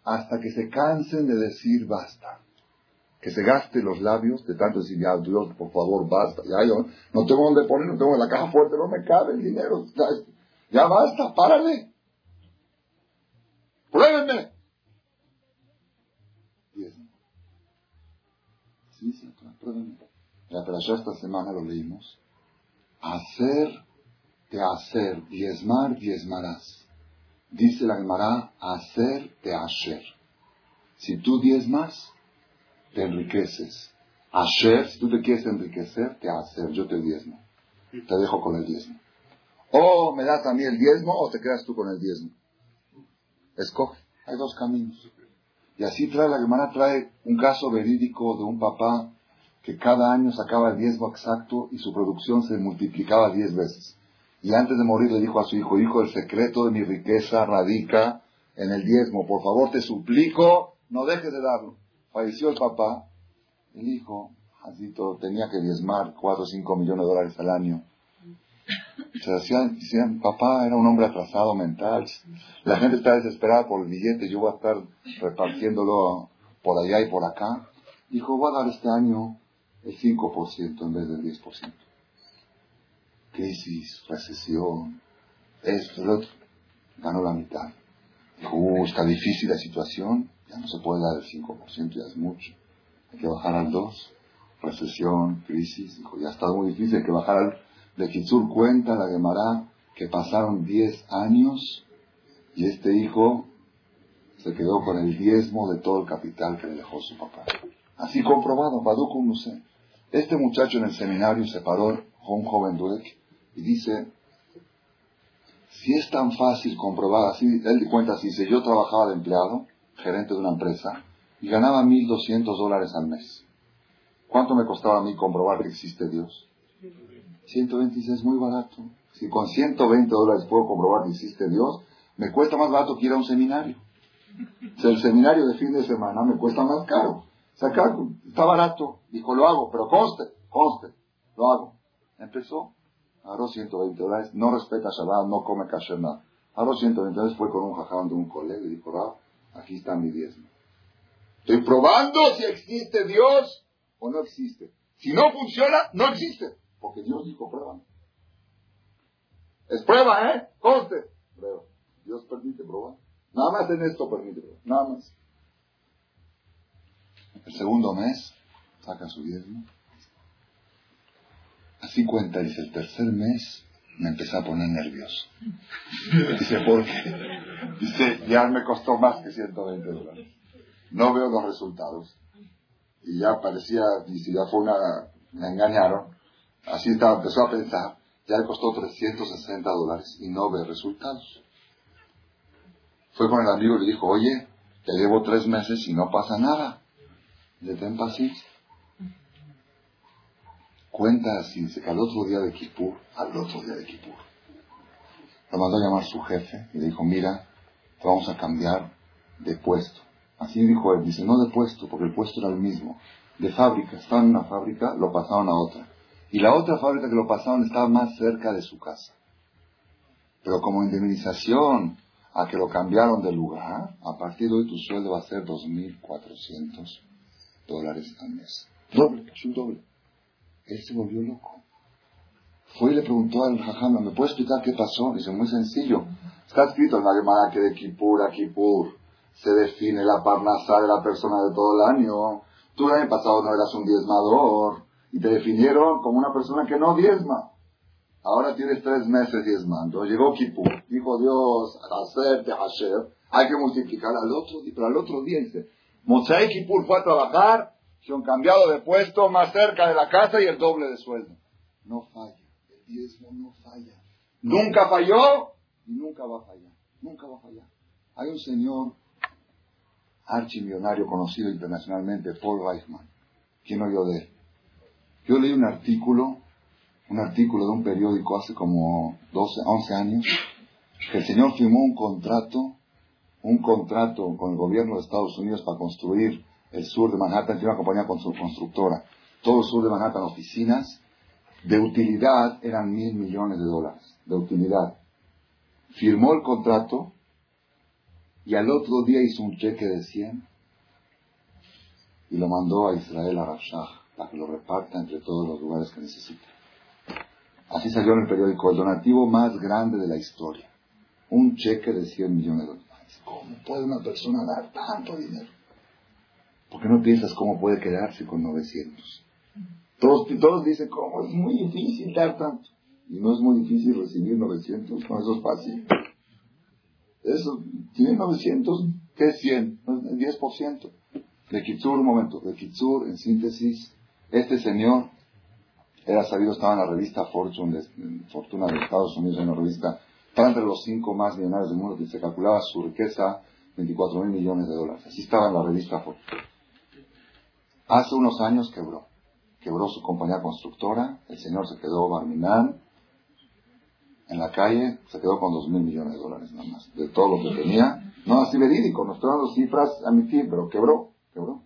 Hasta que se cansen de decir basta. Que se gaste los labios de tanto decir, ya Dios, por favor, basta. Ya yo no tengo dónde poner, no tengo la caja fuerte, no me cabe el dinero. Ya, basta, párale. Pruébenme. La ya esta semana lo leímos. Hacer, te hacer, diezmar, diezmarás. Dice la Gemara, hacer, te hacer. Si tú diezmas, te enriqueces. Hacer, si tú te quieres enriquecer, te hacer. Yo te diezmo. Te dejo con el diezmo. O me das a mí el diezmo o te quedas tú con el diezmo. Escoge. Hay dos caminos. Y así trae la Gemara, trae un caso verídico de un papá que cada año sacaba el diezmo exacto y su producción se multiplicaba diez veces. Y antes de morir le dijo a su hijo, hijo, el secreto de mi riqueza radica en el diezmo. Por favor, te suplico, no dejes de darlo. Falleció el papá. El hijo, Jacito, tenía que diezmar 4 o 5 millones de dólares al año. Se decían, decían, papá era un hombre atrasado mental. La gente está desesperada por el billete, yo voy a estar repartiéndolo por allá y por acá. Dijo, voy a dar este año el 5% en vez del 10%. Crisis, recesión, esto, lo otro. Ganó la mitad. Dijo, uh, difícil la situación, no se puede dar el 5%, ya es mucho. Hay que bajar al 2%. Recesión, crisis, dijo, ya está muy difícil, hay que bajar al... De Kitsur cuenta la Gemara que pasaron 10 años y este hijo se quedó con el diezmo de todo el capital que le dejó su papá. Así comprobado, Badukum no. Este muchacho en el seminario se paró con un joven Duek y dice, si es tan fácil comprobar, así, él cuenta así, dice, yo trabajaba de empleado, gerente de una empresa, y ganaba 1.200 dólares al mes. ¿Cuánto me costaba a mí comprobar que existe Dios? 126 es muy barato. Si con 120 dólares puedo comprobar que existe Dios, me cuesta más barato que ir a un seminario. Si el seminario de fin de semana me cuesta más caro. Sacar, está barato. Dijo, lo hago, pero conste, conste, lo hago. Empezó, agarró 120 dólares, no respeta Shabbat, no come kasher nada. Agarró 120 dólares, fue con un jaján de un colega y dijo, aquí está mi diezmo. Estoy probando si existe Dios o no existe. Si no funciona, no existe. Porque Dios dijo, prueba. Es prueba, ¿eh? Conste. Prueba. Dios permite probar. Nada más en esto permite probar. Nada más. El segundo mes, saca su diezmo. Así cuenta, dice, el tercer mes me empecé a poner nervioso. Dice, ¿por qué? Dice, ya me costó más que 120 dólares. No veo los resultados. Y ya parecía, dice, ya fue una, me engañaron. Así estaba, empezó a pensar, ya le costó 360 dólares y no ve resultados. Fue con el amigo y le dijo, oye, ya llevo tres meses y no pasa nada. Le den paciencia. Cuenta así, que al otro día de Kippur, al otro día de Kippur, lo mandó a llamar su jefe y le dijo, mira, te vamos a cambiar de puesto. Así dijo él, dice, no de puesto, porque el puesto era el mismo. De fábrica, estaba en una fábrica, lo pasaron a otra. Y la otra fábrica que lo pasaron estaba más cerca de su casa. Pero como indemnización a que lo cambiaron de lugar, a partir de hoy tu sueldo va a ser 2.400 dólares al mes. Doble, es un doble. Él se volvió loco. Fue y le preguntó al jajama, ¿me puede explicar qué pasó? Dice, muy sencillo. Está escrito en la Gemara que de Kippur a Kippur se define la parnasá de la persona de todo el año. Tú el año pasado no eras un diezmador y te definieron como una persona que no diezma. Ahora tienes tres meses diezmando. Llegó Kippur. Dijo Dios, hacer de Hasher, hay que multiplicar al otro. Pero al otro día dice, Mosai Kippur fue a trabajar, se han cambiado de puesto más cerca de la casa y el doble de sueldo. No falla. El diezmo no falla. Nunca falló y nunca va a fallar. Nunca va a fallar. Hay un señor archimillonario conocido internacionalmente, Paul Reichman. ¿Quién oyó de él? Yo leí un artículo, un artículo de un periódico hace como 12, 11 años, que el señor firmó un contrato, un contrato con el gobierno de Estados Unidos para construir el sur de Manhattan, tiene una compañía constructora, todo el sur de Manhattan, oficinas, de utilidad eran mil millones de dólares, de utilidad. Firmó el contrato y al otro día hizo un cheque de 100 y lo mandó a Israel a Rafshah para que lo reparta entre todos los lugares que necesita. Así salió en el periódico el donativo más grande de la historia. Un cheque de 100 millones de dólares. ¿Cómo puede una persona dar tanto dinero? ¿Por qué no piensas cómo puede quedarse con 900? Todos, todos dicen, ¿cómo? Es muy difícil dar tanto. Y no es muy difícil recibir 900, no, eso es fácil. Eso, tiene 900, ¿qué es 100? El 10%. De Kitsur, un momento, de Kitsur, en síntesis, este señor era sabido, estaba en la revista Fortune, de, Fortuna de Estados Unidos, en la revista, estaba entre los cinco más millonarios del mundo, que se calculaba su riqueza 24 mil millones de dólares. Así estaba en la revista Fortune. Hace unos años quebró. Quebró su compañía constructora, el señor se quedó barminán, en la calle, se quedó con dos mil millones de dólares nada más, de todo lo que tenía. No así verídico, nos estoy dando cifras a mi tiempo, pero quebró, quebró.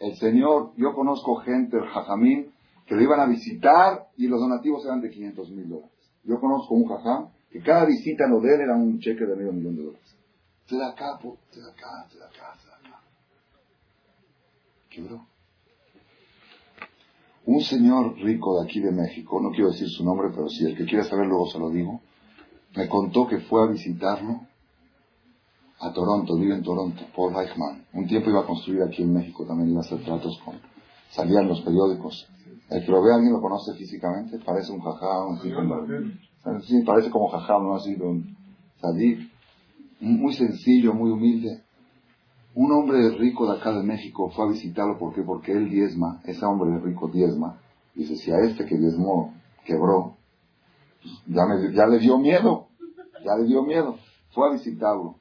El Señor, yo conozco gente, el Jajamín, que lo iban a visitar y los donativos eran de 500 mil dólares. Yo conozco un Jajam que cada visita lo de él era un cheque de medio millón de dólares. Se da acá, se da acá, se da acá, se da acá. Quebró. Un señor rico de aquí de México, no quiero decir su nombre, pero si el que quiera saber luego se lo digo, me contó que fue a visitarlo a Toronto, vive en Toronto, Paul Eichmann. Un tiempo iba a construir aquí en México, también iba a hacer tratos con... Salían los periódicos. El que lo ve alguien lo conoce físicamente, parece un jajá, un tipo... Sí, parece como jajá, no así, un salir. Muy sencillo, muy humilde. Un hombre rico de acá de México fue a visitarlo, ¿por qué? Porque él diezma, ese hombre rico diezma. Dice, si a este que diezmó quebró, pues ya, ya le dio miedo, ya le dio miedo. Fue a visitarlo.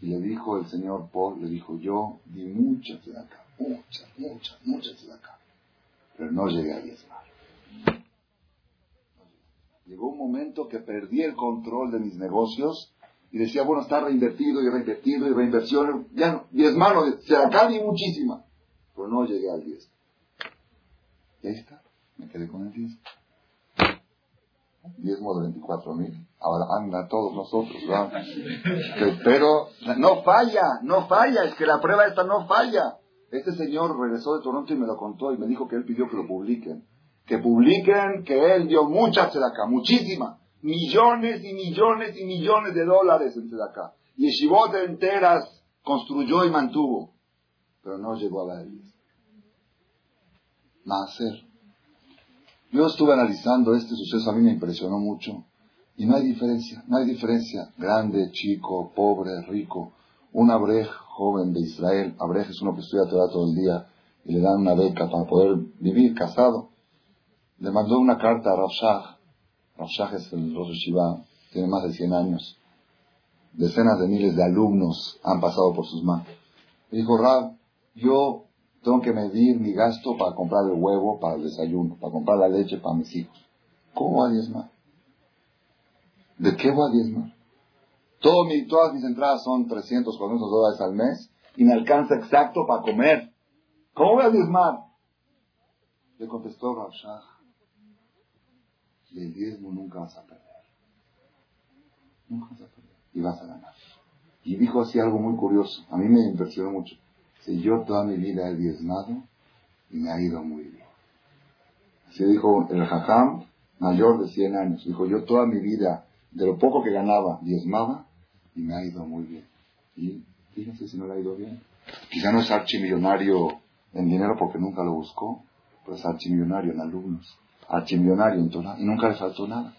Y le dijo el señor Paul, le dijo, yo di muchas de acá, muchas, muchas, muchas de acá. Pero no llegué a diezmar. Llegó un momento que perdí el control de mis negocios y decía, bueno, está reinvertido y reinvertido y reinversión, ya no, diezmano, se acá di muchísima. Pero no llegué al 10. Y ahí está, me quedé con el 10 diezmo de 24 mil. Ahora anda todos nosotros, ¿verdad? Pero no falla, no falla, es que la prueba esta no falla. Este señor regresó de Toronto y me lo contó y me dijo que él pidió que lo publiquen. Que publiquen que él dio muchas acá, muchísimas. Millones y millones y millones de dólares en acá. Y Shibot enteras construyó y mantuvo. Pero no llegó a la Maser. Yo estuve analizando este suceso, a mí me impresionó mucho. Y no hay diferencia, no hay diferencia. Grande, chico, pobre, rico. Un abrej joven de Israel, abrej es uno que estudia todo el día y le dan una beca para poder vivir casado. Le mandó una carta a Rav Shach es el Rosh Shiva, tiene más de 100 años. Decenas de miles de alumnos han pasado por sus manos. Dijo, Rav, yo tengo que medir mi gasto para comprar el huevo para el desayuno, para comprar la leche para mis hijos. ¿Cómo voy a diezmar? ¿De qué voy a diezmar? Todas mis entradas son 300, 400 dólares al mes y me alcanza exacto para comer. ¿Cómo voy a diezmar? Le contestó Rabshah, del diezmo nunca vas a perder. Nunca vas a perder. Y vas a ganar. Y dijo así algo muy curioso. A mí me impresionó mucho. Si yo toda mi vida he diezmado y me ha ido muy bien. Así dijo el jajam mayor de 100 años. Dijo, yo toda mi vida, de lo poco que ganaba, diezmaba y me ha ido muy bien. Y fíjense si no le ha ido bien. Quizá no es archimillonario en dinero porque nunca lo buscó, pero es archimillonario en alumnos, archimillonario en Torah y nunca le faltó nada.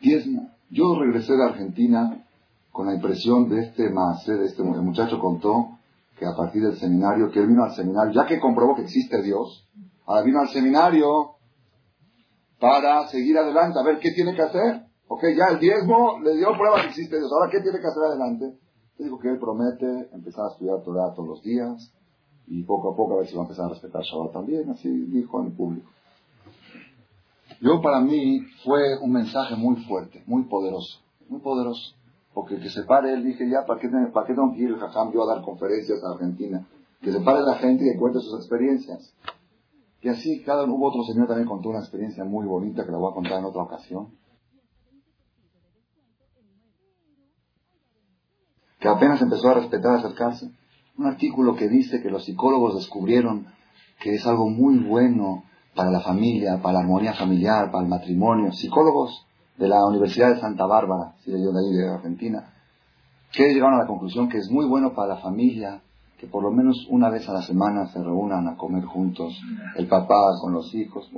Diezmo. Yo regresé de Argentina con la impresión de este de este muchacho contó que a partir del seminario, que él vino al seminario, ya que comprobó que existe Dios, ahora vino al seminario para seguir adelante, a ver qué tiene que hacer. Ok, ya el diezmo le dio prueba que existe Dios, ahora qué tiene que hacer adelante. Le dijo que él promete empezar a estudiar Torah todos los días y poco a poco a ver si va a empezar a respetar Shabbat también, así dijo en público. Yo para mí fue un mensaje muy fuerte, muy poderoso, muy poderoso. Porque que se pare, él dije, ya, ¿para qué, para qué tengo que ir el yo a dar conferencias a Argentina? Que se pare la gente y que cuente sus experiencias. Y así, cada hubo otro señor también contó una experiencia muy bonita que la voy a contar en otra ocasión. Que apenas empezó a respetar, a acercarse. Un artículo que dice que los psicólogos descubrieron que es algo muy bueno para la familia, para la armonía familiar, para el matrimonio. Psicólogos de la Universidad de Santa Bárbara, si de ahí de Argentina, que llegaron a la conclusión que es muy bueno para la familia que por lo menos una vez a la semana se reúnan a comer juntos, el papá con los hijos.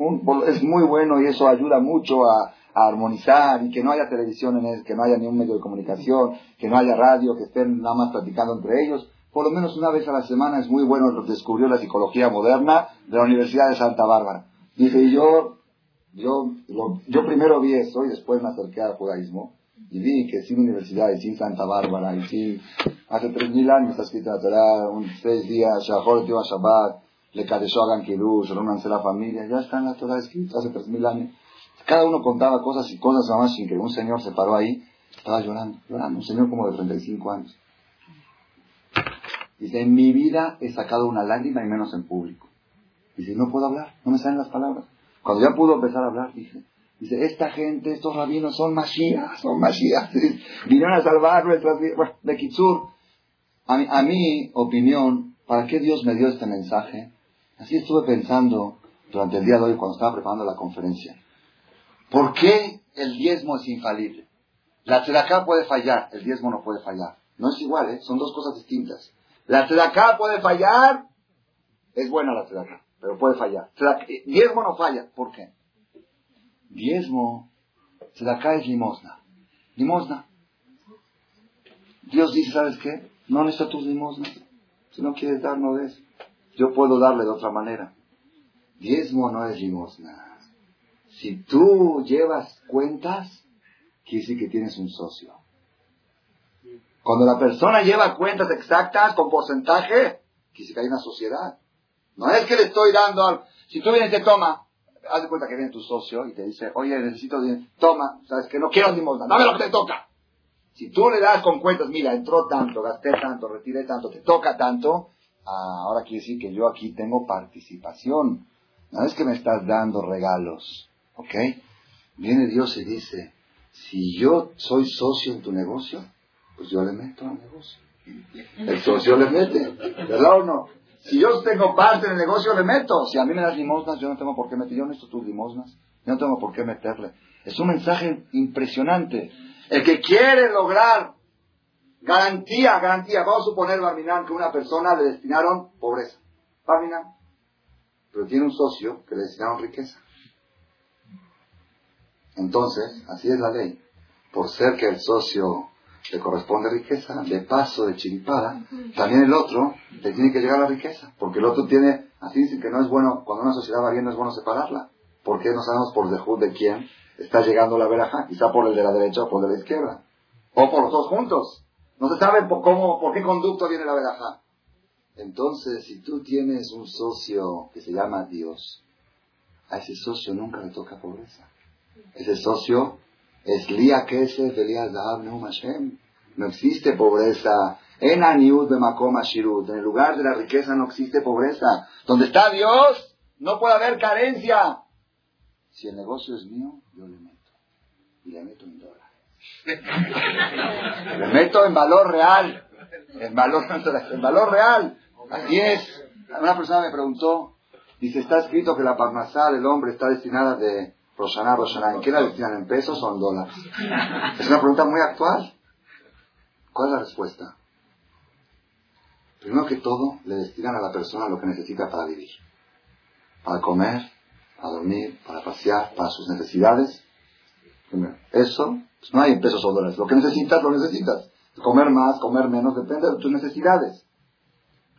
es muy bueno y eso ayuda mucho a, armonizar y que no haya televisión en él, que no haya ni un medio de comunicación, que no haya radio, que estén nada más platicando entre ellos. Por lo menos una vez a la semana es muy bueno, lo descubrió la psicología moderna de la Universidad de Santa Bárbara. Dice, yo yo, yo primero vi eso y después me acerqué al judaísmo y vi que sin universidad y sin Santa Bárbara y sin... Hace tres mil años está escrito en la Torah, un seis días, Shahor Tiva Shabbat, le Kadesho hagan Kiddush, reúnanse la familia, ya está en la Torah escrito hace tres mil años. Cada uno contaba cosas y cosas más sin que un señor se paró ahí, estaba llorando, llorando, un señor como de 35 años. Dice, en mi vida he sacado una lágrima y menos en público. Dice, no puedo hablar, no me salen las palabras. Cuando ya pudo empezar a hablar, dice, dice esta gente, estos rabinos son masías, son masías. Vinieron a salvar nuestras vidas. De Kitsur, a mi, a mi opinión, ¿para qué Dios me dio este mensaje? Así estuve pensando durante el día de hoy cuando estaba preparando la conferencia. ¿Por qué el diezmo es infalible? La tzedakah puede fallar, el diezmo no puede fallar. No es igual, ¿eh? son dos cosas distintas. La tzedakah puede fallar, es buena la tzedakah, pero puede fallar. Diezmo no falla, ¿por qué? Diezmo, tzedakah es limosna. Limosna. Dios dice, ¿sabes qué? No necesito tus limosnas. Si no quieres dar, no des. Yo puedo darle de otra manera. Diezmo no es limosna. Si tú llevas cuentas, quiere decir que tienes un socio. Cuando la persona lleva cuentas exactas con porcentaje, quiere decir que hay una sociedad. No es que le estoy dando algo. Si tú vienes y te toma, haz de cuenta que viene tu socio y te dice, oye, necesito dinero, toma, sabes que no quiero limosna, dame lo que te toca. Si tú le das con cuentas, mira, entró tanto, gasté tanto, retiré tanto, te toca tanto, ah, ahora quiere decir que yo aquí tengo participación. No es que me estás dando regalos. ¿Ok? Viene Dios y dice, si yo soy socio en tu negocio, pues yo le meto al negocio. El socio le mete, ¿verdad o no? Si yo tengo parte en negocio, le meto. Si a mí me das limosnas, yo no tengo por qué meter. Yo necesito tus limosnas. Yo no tengo por qué meterle. Es un mensaje impresionante. El que quiere lograr garantía, garantía. Vamos a suponer, Barminan, que una persona le destinaron pobreza. Barminan. Pero tiene un socio que le destinaron riqueza. Entonces, así es la ley. Por ser que el socio le corresponde riqueza, de paso, de chiripada, también el otro le tiene que llegar la riqueza. Porque el otro tiene, así dicen que no es bueno, cuando una sociedad va bien no es bueno separarla. Porque no sabemos por dejud de quién está llegando la veraja, quizá por el de la derecha o por el de la izquierda. O por los dos juntos. No se sabe por, cómo, por qué conducto viene la veraja. Entonces, si tú tienes un socio que se llama Dios, a ese socio nunca le toca pobreza. Ese socio es Lía Kesef Neum Hashem. No existe pobreza. En Aniud de Shirut. En el lugar de la riqueza no existe pobreza. Donde está Dios, no puede haber carencia. Si el negocio es mío, yo le meto. Y le meto en dólares. le meto en valor real. En valor, en valor real. Así es. Una persona me preguntó, dice, está escrito que la parnasá del hombre está destinada de Roshaná, Roshaná, ¿en qué la destinan? ¿En pesos o en dólares? Es una pregunta muy actual. ¿Cuál es la respuesta? Primero que todo, le destinan a la persona lo que necesita para vivir. Para comer, para dormir, para pasear, para sus necesidades. Eso, pues no hay en pesos o dólares. Lo que necesitas, lo necesitas. Comer más, comer menos, depende de tus necesidades.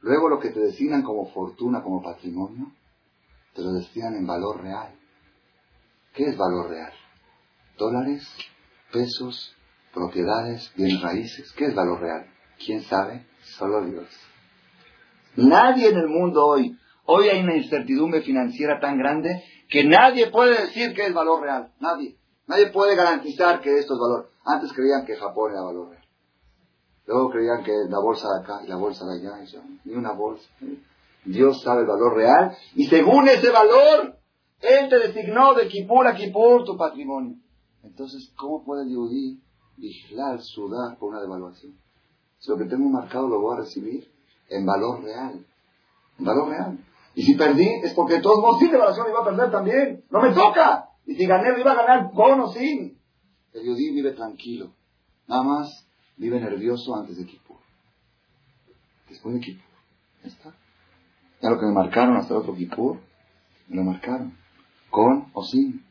Luego lo que te destinan como fortuna, como patrimonio, te lo destinan en valor real. ¿Qué es valor real? Dólares, pesos, propiedades, bienes raíces. ¿Qué es valor real? ¿Quién sabe? Solo Dios. Nadie en el mundo hoy, hoy hay una incertidumbre financiera tan grande que nadie puede decir que es valor real. Nadie. Nadie puede garantizar que esto es valor. Antes creían que Japón era valor real. Luego creían que la bolsa de acá y la bolsa de allá, ni una bolsa. Dios sabe el valor real y según ese valor él te designó de Kipur a Kipur tu patrimonio. Entonces, ¿cómo puede el vigilar, sudar por una devaluación? Si lo que tengo marcado lo voy a recibir en valor real. En valor real. Y si perdí, es porque todos modos sin devaluación iba a perder también. No me toca. Y si gané, iba a ganar con o sin. El Yudí vive tranquilo. Nada más vive nervioso antes de Kipur. Después de Kipur. Ya está. Ya lo que me marcaron hasta el otro Kipur, me lo marcaron con o sin.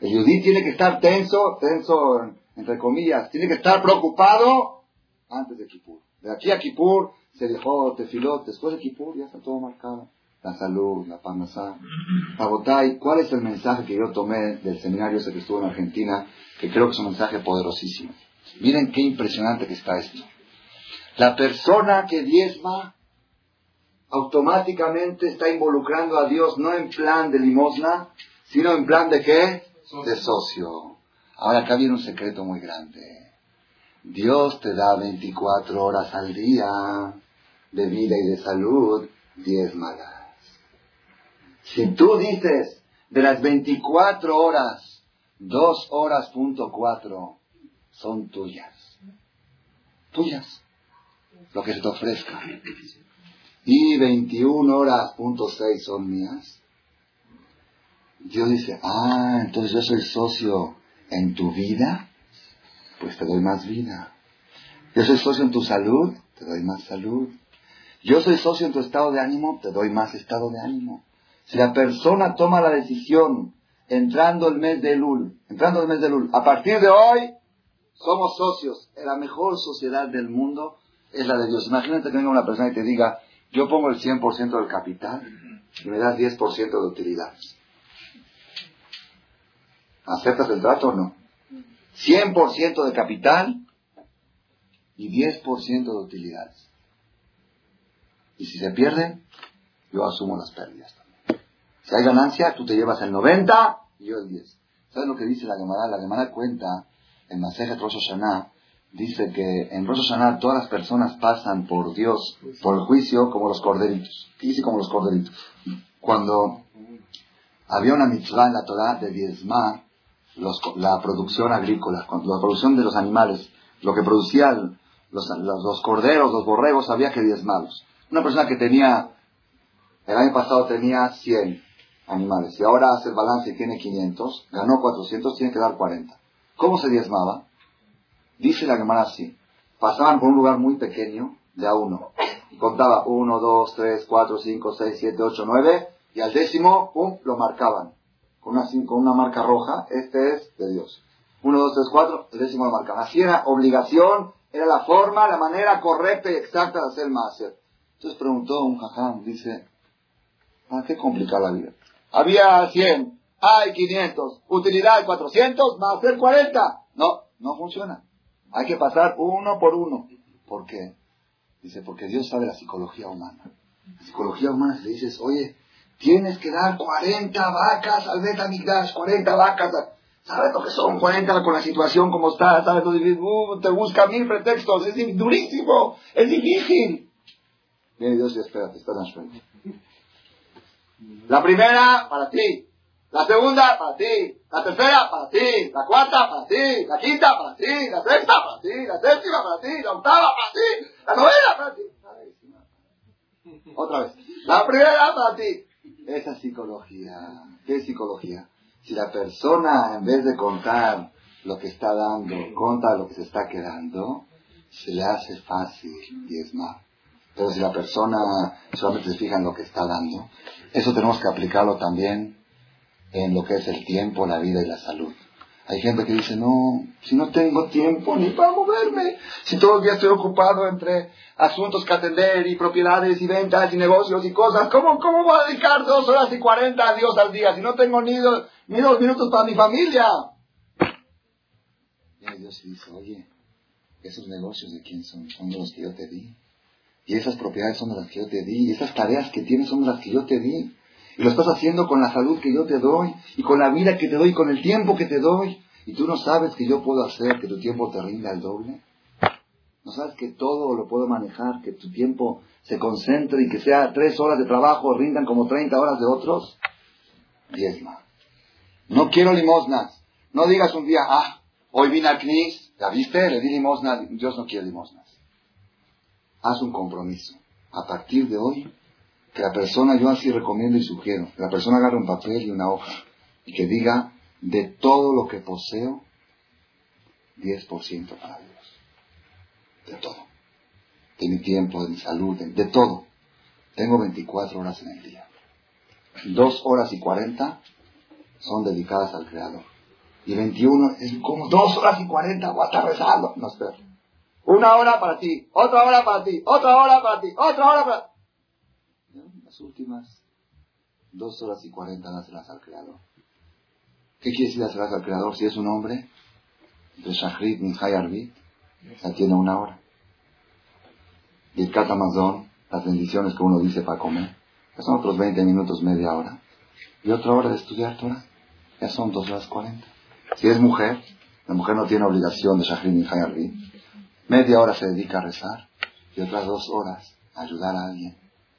El judí tiene que estar tenso, tenso entre comillas, tiene que estar preocupado antes de Kippur. De aquí a Kippur se dejó tefilot, después de Kippur ya está todo marcado. La salud, la panasá. Pagotay, ¿cuál es el mensaje que yo tomé del seminario ese que estuvo en Argentina? Que creo que es un mensaje poderosísimo. Miren qué impresionante que está esto. La persona que diezma automáticamente está involucrando a Dios no en plan de limosna, sino en plan de qué? de socio. Ahora acá viene un secreto muy grande. Dios te da 24 horas al día de vida y de salud, 10 malas. Si tú dices de las 24 horas, 2 horas punto 4 son tuyas. Tuyas. Lo que se te ofrezca. Y 21 horas punto 6 son mías. Dios dice, ah, entonces yo soy socio en tu vida, pues te doy más vida. Yo soy socio en tu salud, te doy más salud. Yo soy socio en tu estado de ánimo, te doy más estado de ánimo. Si la persona toma la decisión entrando el mes de Lul, entrando el mes de Lul, a partir de hoy somos socios. La mejor sociedad del mundo es la de Dios. Imagínate que venga una persona y te diga, yo pongo el 100% del capital y me das 10% de utilidades. ¿Aceptas el trato o no? 100% de capital y 10% de utilidades. Y si se pierden, yo asumo las pérdidas también. Si hay ganancia, tú te llevas el 90 y yo el 10. ¿Sabes lo que dice la Gemara? La Gemara cuenta en Masejet Rosh dice que en Rosh Hashanah todas las personas pasan por Dios, por el juicio, como los corderitos. ¿Qué dice como los corderitos? Cuando había una mitzvah en la Torah de diezmar la producción agrícola, la producción de los animales, lo que producían los, los, corderos, los borregos, había que diezmarlos. Una persona que tenía, el año pasado tenía 100 animales y ahora hace el balance y tiene 500, ganó 400, tiene que dar 40. ¿Cómo se diezmaba? Dice la Gemara así. Pasaban por un lugar muy pequeño, de a uno. Y contaba 1, 2, 3, 4, 5, 6, 7, 8, 9. Y al décimo, pum, lo marcaban. Con una, con una marca roja. Este es de Dios. 1, 2, 3, 4. El décimo lo marcaban. Así era obligación. Era la forma, la manera correcta y exacta de hacer el máser. Entonces preguntó un jajam, dice, ¿para qué complicar la vida? Había 100, hay 500, utilidad 400, va a ser 40. No, no funciona. Hay que pasar uno por uno. ¿Por qué? Dice, porque Dios sabe la psicología humana. La psicología humana, si le dices, oye, tienes que dar 40 vacas al Betamigdash, 40 vacas. ¿Sabes lo que son 40 con la situación como está? ¿Sabes lo difícil? Uh, te busca mil pretextos, es durísimo, es difícil. Viene Dios y espérate, espera La primera, para ti. La segunda, para ti. La tercera, para ti. La cuarta, para ti. La quinta, para ti. La sexta, para ti. La séptima, para ti. La octava, para ti. La novena, para ti. Otra vez. La primera, para ti. Esa psicología. ¿Qué psicología? Si la persona, en vez de contar lo que está dando, conta lo que se está quedando, se le hace fácil es más. Pero si la persona solamente se fija en lo que está dando, eso tenemos que aplicarlo también en lo que es el tiempo, la vida y la salud. Hay gente que dice, no, si no tengo tiempo ni para moverme, si todo el día estoy ocupado entre asuntos que atender y propiedades y ventas y negocios y cosas, ¿cómo, cómo voy a dedicar dos horas y cuarenta a Dios al día si no tengo ni dos, ni dos minutos para mi familia? Y Dios dice, oye, esos negocios de quién son, son de los que yo te di. Y esas propiedades son de las que yo te di. Y esas tareas que tienes son de las que yo te di. Y lo estás haciendo con la salud que yo te doy, y con la vida que te doy, y con el tiempo que te doy. Y tú no sabes que yo puedo hacer que tu tiempo te rinda el doble. No sabes que todo lo puedo manejar, que tu tiempo se concentre y que sea tres horas de trabajo rindan como 30 horas de otros. Diezma. No quiero limosnas. No digas un día, ah, hoy vine al CNIS, ¿ya viste? Le di limosna. Dios no quiere limosnas. Haz un compromiso. A partir de hoy que la persona, yo así recomiendo y sugiero, que la persona agarre un papel y una hoja y que diga, de todo lo que poseo, 10% para Dios. De todo. De mi tiempo, de mi salud, de, todo. Tengo 24 horas en el día. Dos horas y 40 son dedicadas al Creador. Y 21 es como dos horas y 40 voy a estar rezando. No, espera. Una hora para ti, otra hora para ti, otra hora para ti, otra hora para ti las últimas dos horas y cuarenta las al Creador. ¿Qué quiere decir las al Creador? Si es un hombre, de Shachrit, Minchai Arbit, tiene una hora. Y el Katamazón, las bendiciones que uno dice para comer, son otros 20 minutos, media hora. Y otra hora de estudiar Torah. Ya son dos horas cuarenta. Si es mujer, la mujer no tiene obligación de Shahrin y Hayarbi. Media hora se dedica a rezar y otras dos horas a ayudar a alguien,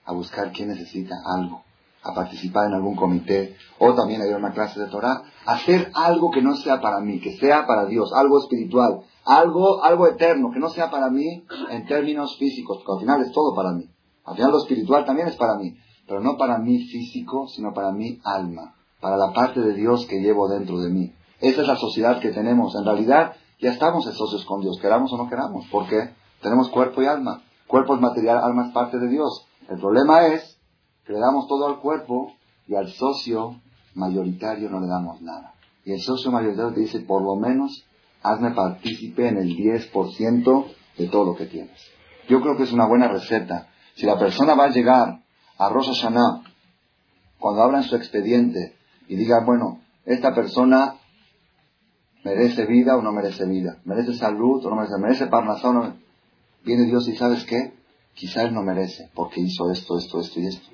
a buscar quien necesita algo, a participar en algún comité o también a ir a una clase de Torah, hacer algo que no sea para mí, que sea para Dios, algo espiritual, algo, algo eterno, que no sea para mí en términos físicos, porque al final es todo para mí. Al final lo espiritual también es para mí, pero no para mí físico, sino para mi alma, para la parte de Dios que llevo dentro de mí. Esa es la sociedad que tenemos. En realidad, ya estamos en socios con Dios, queramos o no queramos. ¿Por qué? Tenemos cuerpo y alma. Cuerpo es material, alma es parte de Dios. El problema es que le damos todo al cuerpo y al socio mayoritario no le damos nada. Y el socio mayoritario te dice, por lo menos, hazme partícipe en el 10% de todo lo que tienes. Yo creo que es una buena receta. Si la persona va a llegar a Rosh Hashanah, cuando abran su expediente y diga, bueno, esta persona merece vida o no merece vida, merece salud o no merece, merece parnasá o no Viene Dios y ¿sabes qué? Quizá él no merece porque hizo esto, esto, esto y esto.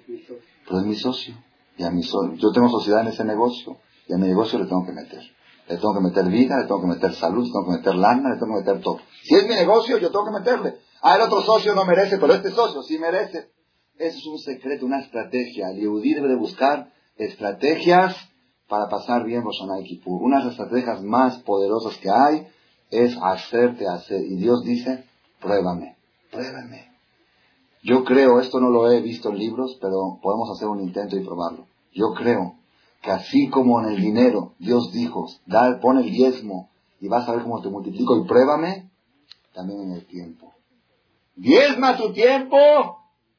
Pero es mi socio. Y a mi. Yo tengo sociedad en ese negocio y a mi negocio le tengo que meter. Le tengo que meter vida, le tengo que meter salud, le tengo que meter lana, le tengo que meter todo. Si es mi negocio, yo tengo que meterle. Ah, el otro socio no merece, pero este socio sí merece. Eso es un secreto, una estrategia. El Yehudí debe de buscar estrategias para pasar bien Rosh y Kippur. Una de las estrategias más poderosas que hay es hacerte hacer. Y Dios dice, pruébame, pruébame. Yo creo, esto no lo he visto en libros, pero podemos hacer un intento y probarlo. Yo creo que así como en el dinero Dios dijo, da, pon el diezmo y vas a ver cómo te multiplico y pruébame, también en el tiempo. Diezma tu tiempo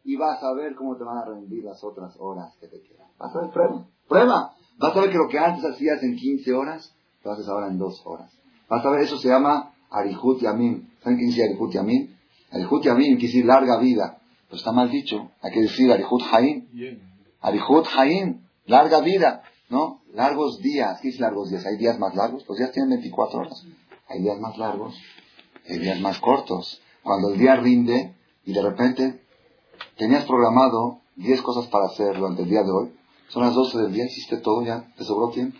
y vas a ver cómo te van a rendir las otras horas que te quedan. Vas a ver, prueba, prueba. Vas a ver que lo que antes hacías en 15 horas, lo haces ahora en 2 horas. Vas a ver, eso se llama Arihut Yamin. ¿Saben qué dice Arihut Yamin? Arihut Yamin quiere decir larga vida. Pero está mal dicho. Hay que decir Arihut Haim. Arihut Haim, larga vida. ¿No? Largos días. ¿Qué es largos días? ¿Hay días más largos? Los días tienen 24 horas. Hay días más largos. Hay días más cortos. Cuando el día rinde y de repente tenías programado 10 cosas para hacer durante el día de hoy, son las 12 del día, hiciste todo ya, te sobró tiempo.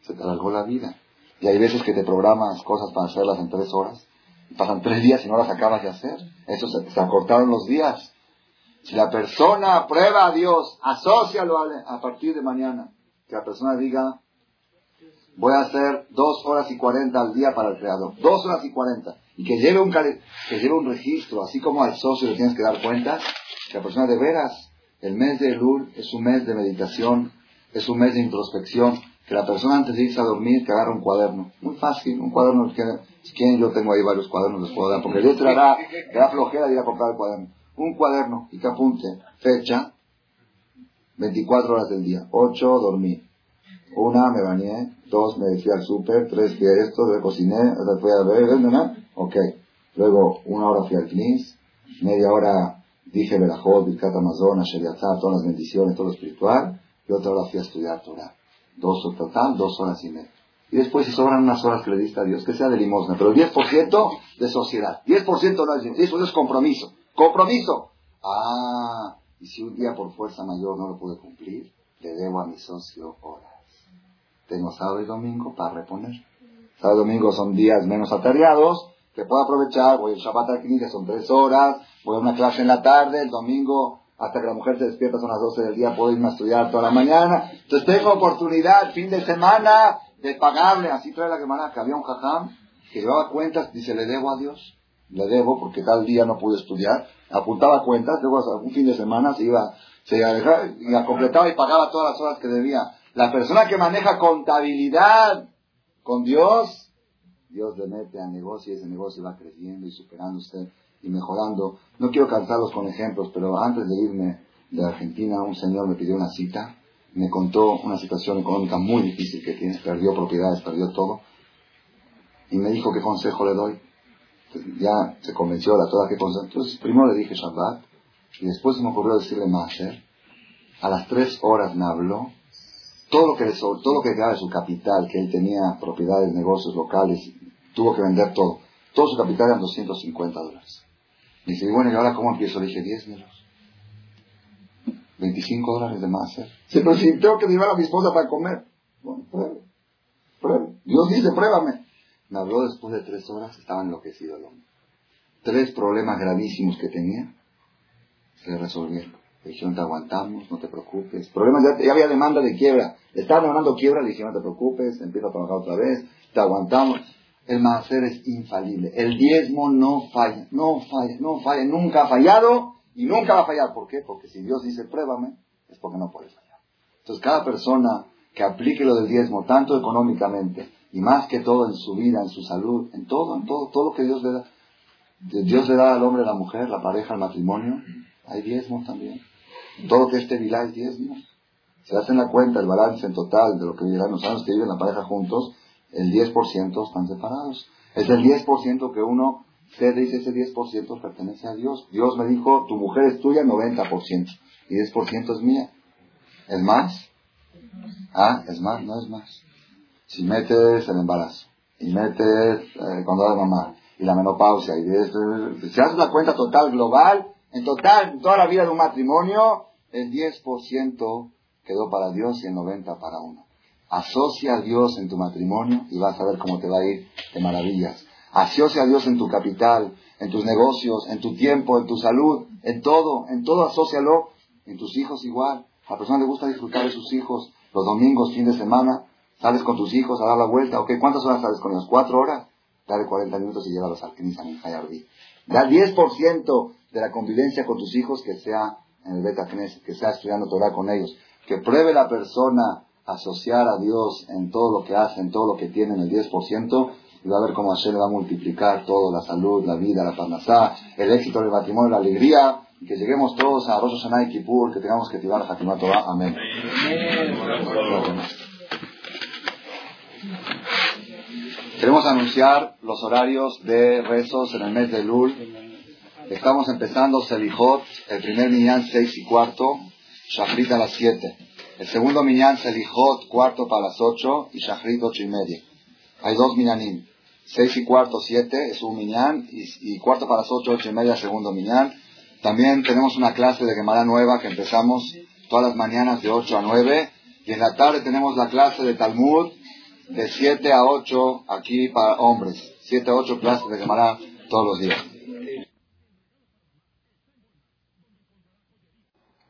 Se te alargó la vida. Y hay veces que te programas cosas para hacerlas en tres horas. Pasan tres días y no las acabas de hacer. Eso se, acortaron los días. Si la persona aprueba a Dios, asócialo a, a partir de mañana. Que la persona diga, voy a hacer dos horas y cuarenta al día para el creador. Dos horas y cuarenta. Y que lleve un, que lleve un registro, así como al socio le tienes que dar cuenta, que la persona de veras el mes de Elul es un mes de meditación, es un mes de introspección, que la persona antes de irse a dormir que agarra un cuaderno. Muy fácil, un cuaderno que, si quieren yo tengo ahí varios cuadernos, les puedo dar, porque Dios te dará, da flojera de ir a comprar el cuaderno. Un cuaderno y que apunte fecha, 24 horas del día, 8 dormí, una me bañé, dos me fui al súper, tres fui a esto, tres cociné, fui a ver, ¿no? Ok. Luego una hora fui al CNIS, media hora Dije Berajot, Birkat Amazon, Sheriatzah, todas las bendiciones, todo lo espiritual, y otra hora fui a estudiar Torah. Dos total, dos horas y media. Y después si sobran unas horas que le diste a Dios, que sea de limosna, pero 10% de sociedad. 10% no es eso es compromiso. ¡Compromiso! Ah, y si un día por fuerza mayor no lo pude cumplir, le debo a mi socio horas. Tengo sábado y domingo para reponer. Sábado y domingo son días menos atareados, que puedo aprovechar, voy el Shabbat al que son tres horas, voy a una clase en la tarde, el domingo hasta que la mujer se despierta son las 12 del día, puedo irme a estudiar toda la mañana. Entonces tengo oportunidad, fin de semana, de pagarle, así trae la semana que había un jajam que llevaba cuentas, dice, le debo a Dios, le debo porque tal día no pude estudiar, apuntaba cuentas, luego un fin de semana se iba, se iba a dejar, y la completaba y pagaba todas las horas que debía. La persona que maneja contabilidad con Dios, Dios le mete a negocio y ese negocio va creciendo y superándose y mejorando. No quiero cansarlos con ejemplos, pero antes de irme de Argentina, un señor me pidió una cita, me contó una situación económica muy difícil que tiene, perdió propiedades, perdió todo, y me dijo qué consejo le doy. Ya se convenció de toda qué consejo. Entonces, primero le dije Shabbat, y después se me ocurrió decirle Maser. A las tres horas me habló todo lo que todo lo que quedaba de su capital, que él tenía propiedades, negocios locales, tuvo que vender todo. Todo su capital eran 250 dólares. Me dice, y bueno, ¿y ahora cómo empiezo? Le dije, 10 menos. 25 dólares de más. ¿eh? Se pero si tengo que llevar a mi esposa para comer. Bueno, pues, Dios dice, pruébame. Me habló después de tres horas, estaba enloquecido el hombre. Tres problemas gravísimos que tenía, se resolvieron. Le dijeron, te aguantamos, no te preocupes. Problemas, ya, ya había demanda de quiebra. Le estaban demandando quiebra, le dijeron, no te preocupes, empieza a trabajar otra vez, te aguantamos. El macer es infalible. El diezmo no falla, no falla, no falla. Nunca ha fallado y nunca va a fallar. ¿Por qué? Porque si Dios dice, pruébame, es porque no puede fallar. Entonces, cada persona que aplique lo del diezmo, tanto económicamente y más que todo en su vida, en su salud, en todo, en todo, todo lo que Dios le da. Dios le da al hombre, a la mujer, la pareja, el matrimonio. Hay diezmos también. Todo lo que este vilá es diezmo. Se hacen la cuenta, el balance en total de lo que vivirán los años que viven la pareja juntos, el 10% están separados. Es el 10% que uno se dice ese 10% pertenece a Dios. Dios me dijo, tu mujer es tuya 90% y 10% es mía. ¿Es más? Ah, es más, no es más. Si metes el embarazo y metes eh, cuando da mamá y la menopausia y de si haces la cuenta total global, en total, en toda la vida de un matrimonio, el 10% quedó para Dios y el 90% para uno. Asocia a Dios en tu matrimonio y vas a ver cómo te va a ir de maravillas. Asocia a Dios en tu capital, en tus negocios, en tu tiempo, en tu salud, en todo, en todo asócialo. En tus hijos igual. A la persona le gusta disfrutar de sus hijos los domingos, fin de semana. Sales con tus hijos a dar la vuelta. Ok, ¿cuántas horas sales con ellos? ¿Cuatro horas? Dale 40 minutos y llévalos al Knis en Jayardí. Da 10% de la convivencia con tus hijos que sea en el Beta que sea estudiando Torah con ellos. Que pruebe la persona asociar a Dios en todo lo que hace, en todo lo que tiene, en el 10%, y va a ver cómo Hashem va a multiplicar todo, la salud, la vida, la parnasá, el éxito del matrimonio, la alegría, y que lleguemos todos a Rosh Hashanah y Kippur, que tengamos que tirar a Torah. Amén. Queremos anunciar los horarios de rezos en el mes de Lul. Estamos empezando Selijot, el primer minyan seis y cuarto, Shachrit a las siete. El segundo minyan Selijot, cuarto para las ocho y Shachrit ocho y media. Hay dos minyanim. Seis y cuarto, siete es un minyan y, cuarto para las ocho, ocho y media, segundo minyan. También tenemos una clase de Gemara nueva que empezamos todas las mañanas de ocho a nueve. Y en la tarde tenemos la clase de Talmud de 7 a 8 aquí para hombres. 7 a 8 clases de Gemara todos los días.